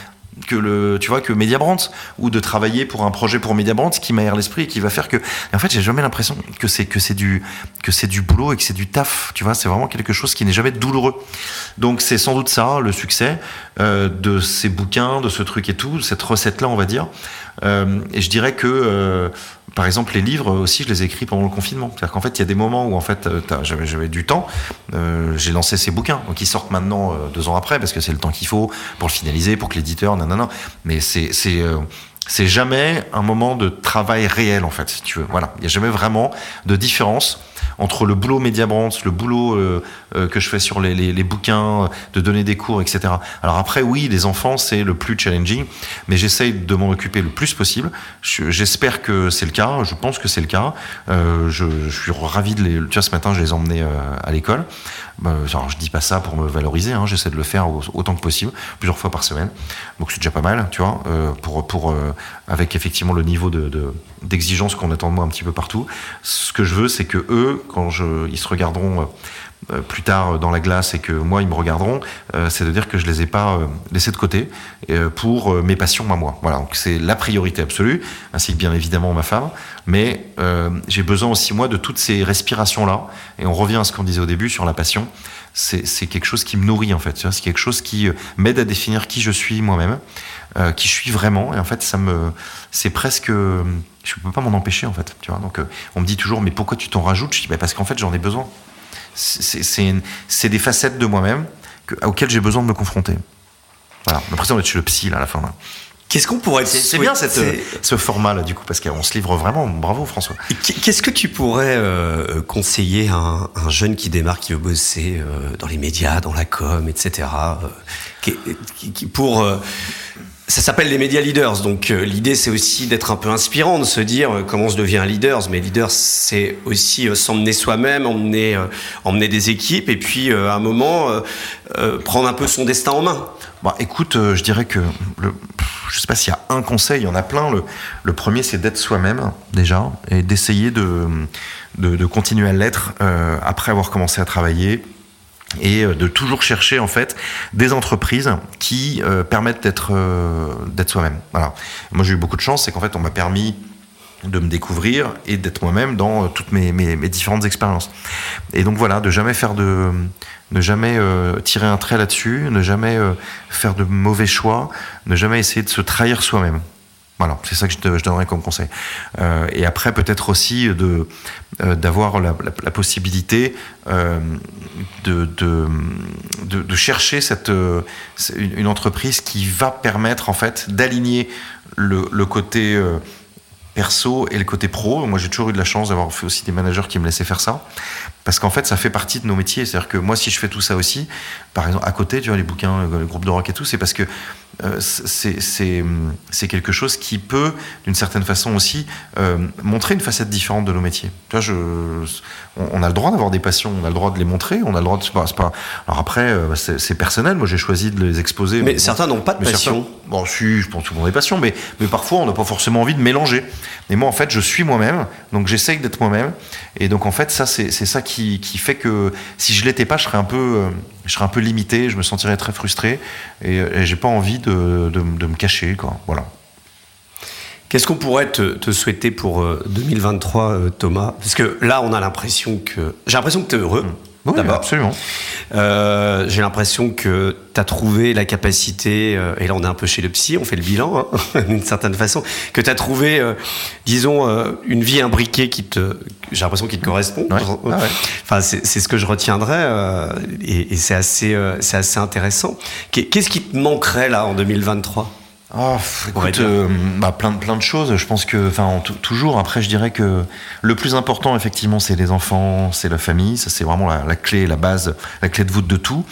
que le tu vois que Mediabrands ou de travailler pour un projet pour Mediabrands qui m'aère l'esprit et qui va faire que en fait j'ai jamais l'impression que c'est que c'est du que c'est du boulot et que c'est du taf tu vois c'est vraiment quelque chose qui n'est jamais douloureux. Donc c'est sans doute ça le succès euh, de ces bouquins de ce truc et tout cette recette là on va dire. Euh, et je dirais que euh, par exemple, les livres aussi, je les ai écrits pendant le confinement. C'est-à-dire qu'en fait, il y a des moments où en fait, euh, j'avais du temps. Euh, j'ai lancé ces bouquins, ils sortent maintenant euh, deux ans après parce que c'est le temps qu'il faut pour le finaliser, pour que l'éditeur, non. Mais c'est c'est c'est jamais un moment de travail réel en fait, si tu veux. Voilà, il y a jamais vraiment de différence entre le boulot Media le boulot euh, euh, que je fais sur les, bouquins, de donner des cours, etc. Alors après, oui, les enfants, c'est le plus challenging, mais j'essaye de m'en occuper le plus possible. J'espère que c'est le cas, je pense que c'est le cas. Euh, je, je, suis ravi de les... Tu vois, ce matin, je les ai emmenés euh, à l'école. Euh, alors, je dis pas ça pour me valoriser, hein, j'essaie de le faire autant que possible, plusieurs fois par semaine. Donc c'est déjà pas mal, tu vois, euh, pour, pour, avec effectivement le niveau de, d'exigence qu'on attend de moi un petit peu partout. Ce que je veux, c'est que eux, quand je, ils se regarderont euh, plus tard dans la glace et que moi ils me regarderont, euh, c'est de dire que je les ai pas euh, laissés de côté pour mes passions à moi. Voilà, donc c'est la priorité absolue, ainsi que bien évidemment ma femme. Mais j'ai besoin aussi moi de toutes ces respirations là. Et on revient à ce qu'on disait au début sur la passion. C'est quelque chose qui me nourrit en fait. C'est quelque chose qui m'aide à définir qui je suis moi-même, qui je suis vraiment. Et en fait, ça me, c'est presque je peux pas m'en empêcher en fait tu vois donc on me dit toujours mais pourquoi tu t'en rajoutes? Je dis bah, parce qu'en fait j'en ai besoin c'est des facettes de moi-même auxquelles j'ai besoin de me confronter. Voilà, l'impression d'être chez le psy là, à la fin. Qu'est-ce qu'on pourrait C'est bien cette, ce format là du coup parce qu'on se livre vraiment. Bravo François. Qu'est-ce que tu pourrais euh, conseiller à un, jeune qui démarre, qui veut bosser euh, dans les médias, dans la com, etc. Euh, qui, qui, pour ça s'appelle les médias leaders, donc euh, l'idée c'est aussi d'être un peu inspirant, de se dire euh, comment on se devient un leader. Mais leader c'est aussi euh, s'emmener soi-même, emmener, des équipes, et puis à un moment prendre un peu son destin en main. Bah, écoute, je dirais que le, je sais pas s'il y a un conseil, il y en a plein. Le, premier c'est d'être soi-même déjà et d'essayer de, de, de, continuer à l'être après avoir commencé à travailler et euh, de toujours chercher en fait des entreprises qui euh, permettent d'être euh, soi-même. Moi j'ai eu beaucoup de chance, c'est qu'en fait on m'a permis de me découvrir et d'être moi-même dans toutes mes, différentes expériences. Et donc voilà, de jamais faire de, ne jamais tirer un trait là-dessus, ne jamais faire de mauvais choix, ne jamais essayer de se trahir soi-même. Voilà, c'est ça que je, te, donnerais comme conseil. Euh, et après, peut-être aussi de d'avoir la, possibilité de, de, de, chercher cette une entreprise qui va permettre en fait d'aligner le, côté perso et le côté pro. Moi, j'ai toujours eu de la chance d'avoir aussi des managers qui me laissaient faire ça. Parce qu'en fait, ça fait partie de nos métiers. C'est-à-dire que moi, si je fais tout ça aussi, par exemple, à côté, tu vois, les bouquins, le groupe de rock et tout, c'est parce que euh, c'est quelque chose qui peut, d'une certaine façon aussi, euh, montrer une facette différente de nos métiers. Tu vois, je, on, on, a le droit d'avoir des passions, on a le droit de les montrer, on a le droit de. Pas, pas, alors après, euh, c'est personnel. Moi, j'ai choisi de les exposer. Mais, certains n'ont pas de passion. Certains, bon, si, je pense que tout le monde a des passions, mais, mais parfois, on n'a pas forcément envie de mélanger. Et moi, en fait, je suis moi-même, donc j'essaye d'être moi-même. Et donc, en fait, ça, c'est ça qui, qui, fait que si je l'étais pas, je serais un peu je serais un peu limité, je me sentirais très frustré et, et j'ai pas envie de, de, de, me cacher. Quoi. Voilà. Qu'est-ce qu'on pourrait te, te, souhaiter pour 2023, euh, Thomas? Parce que là, on a l'impression que. J'ai l'impression que tu es heureux. Mmh. Oui, absolument. Euh, j'ai l'impression que tu as trouvé la capacité, euh, et là on est un peu chez le psy, on fait le bilan hein, d'une certaine façon, que tu as trouvé, euh, disons, une vie imbriquée qui te, j'ai l'impression qu'il te correspond. Ouais. Ah ouais. Enfin, c'est ce que je retiendrai, et, et c'est assez, c'est assez intéressant. Qu'est-ce qui te manquerait là en 2023 Oh, écoute, euh, bah, plein, plein de choses. Je pense que, enfin, toujours. Après, je dirais que le plus important, effectivement, c'est les enfants, c'est la famille. Ça, c'est vraiment la, la, clé, la base, la clé de voûte de tout.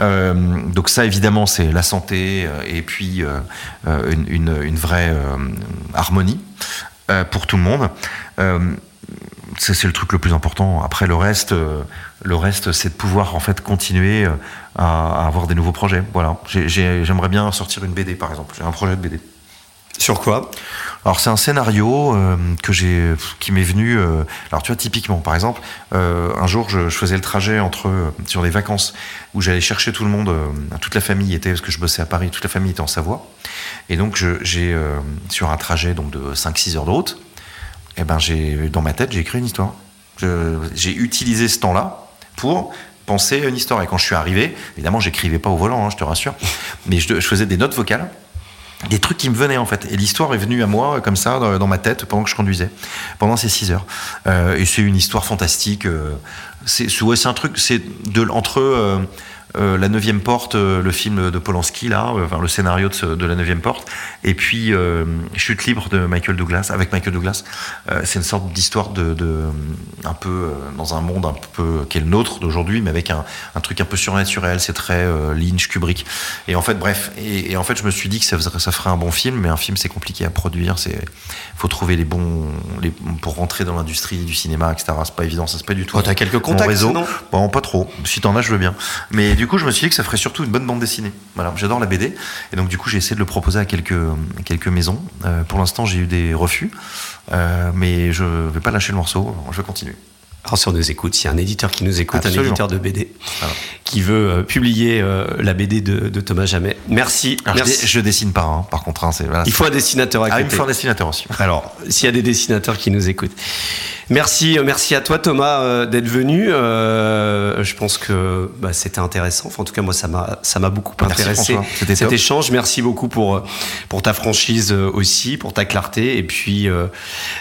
Euh, donc ça, évidemment, c'est la santé euh, et puis euh, une, une, une, vraie harmonie pour tout le monde c'est le truc le plus important. Après le reste, euh, le reste, c'est de pouvoir en fait continuer euh, à, à avoir des nouveaux projets. Voilà. J'aimerais bien sortir une BD par exemple. J'ai un projet de BD. Sur quoi? Alors c'est un scénario euh, que j'ai, qui m'est venu. Euh, alors tu vois typiquement, par exemple, euh, un jour je, je, faisais le trajet entre sur des vacances où j'allais chercher tout le monde, toute la famille était parce que je bossais à Paris, toute la famille était en Savoie, et donc j'ai sur un trajet donc de 5-6 heures de route eh ben j'ai dans ma tête j'ai écrit une histoire. J'ai utilisé ce temps-là pour penser à une histoire. Et quand je suis arrivé, évidemment, j'écrivais pas au volant, hein, je te rassure, mais je, faisais des notes vocales, des trucs qui me venaient en fait. Et l'histoire est venue à moi comme ça dans, ma tête pendant que je conduisais, pendant ces six heures. Euh, et c'est une histoire fantastique. Euh, c'est ouais, un truc, c'est de entre euh, euh, La Neuvième Porte, euh, le film de Polanski, là, euh, enfin, le scénario de, ce, de La Neuvième Porte, et puis euh, Chute libre de Michael Douglas, avec Michael Douglas. C'est une sorte d'histoire de, de, un peu dans un monde un peu qui est le nôtre d'aujourd'hui, mais avec un, un, truc un peu surnaturel. C'est très Lynch, Kubrick. Et en fait, bref, et, et, en fait, je me suis dit que ça, ça ferait un bon film, mais un film c'est compliqué à produire. C'est faut trouver les bons, les, pour rentrer dans l'industrie du cinéma, etc. C'est pas évident, ça c'est pas du tout. Oh, T'as quelques contacts, réseau. non? Bon, pas trop. Si t'en as, je veux bien. Mais du coup, je me suis dit que ça ferait surtout une bonne bande dessinée. Voilà, j'adore la BD. Et donc, du coup, j'ai essayé de le proposer à quelques, quelques maisons. Euh, pour l'instant, j'ai eu des refus. Euh, mais je vais pas lâcher le morceau. Je vais continuer. Alors, si on nous écoute, s'il y a un éditeur qui nous écoute, Absolument. un éditeur de BD, Alors. qui veut euh, publier euh, la BD de, de, Thomas Jamais. Merci. Alors, merci. Je, je, dessine pas, hein, par contre. Hein, voilà, il faut un dessinateur à ah, côté. il faut un dessinateur aussi. Alors, s'il y a des dessinateurs qui nous écoutent. Merci, merci à toi Thomas euh, d'être venu. Euh, je pense que bah, c'était intéressant. Enfin, en tout cas, moi, ça m'a ça m'a beaucoup merci intéressé cet top. échange. Merci beaucoup pour pour ta franchise aussi, pour ta clarté. Et puis euh,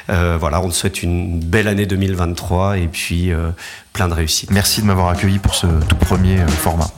voilà, on te souhaite une belle année 2023 et puis plein de réussite. Merci de m'avoir accueilli pour ce tout premier format.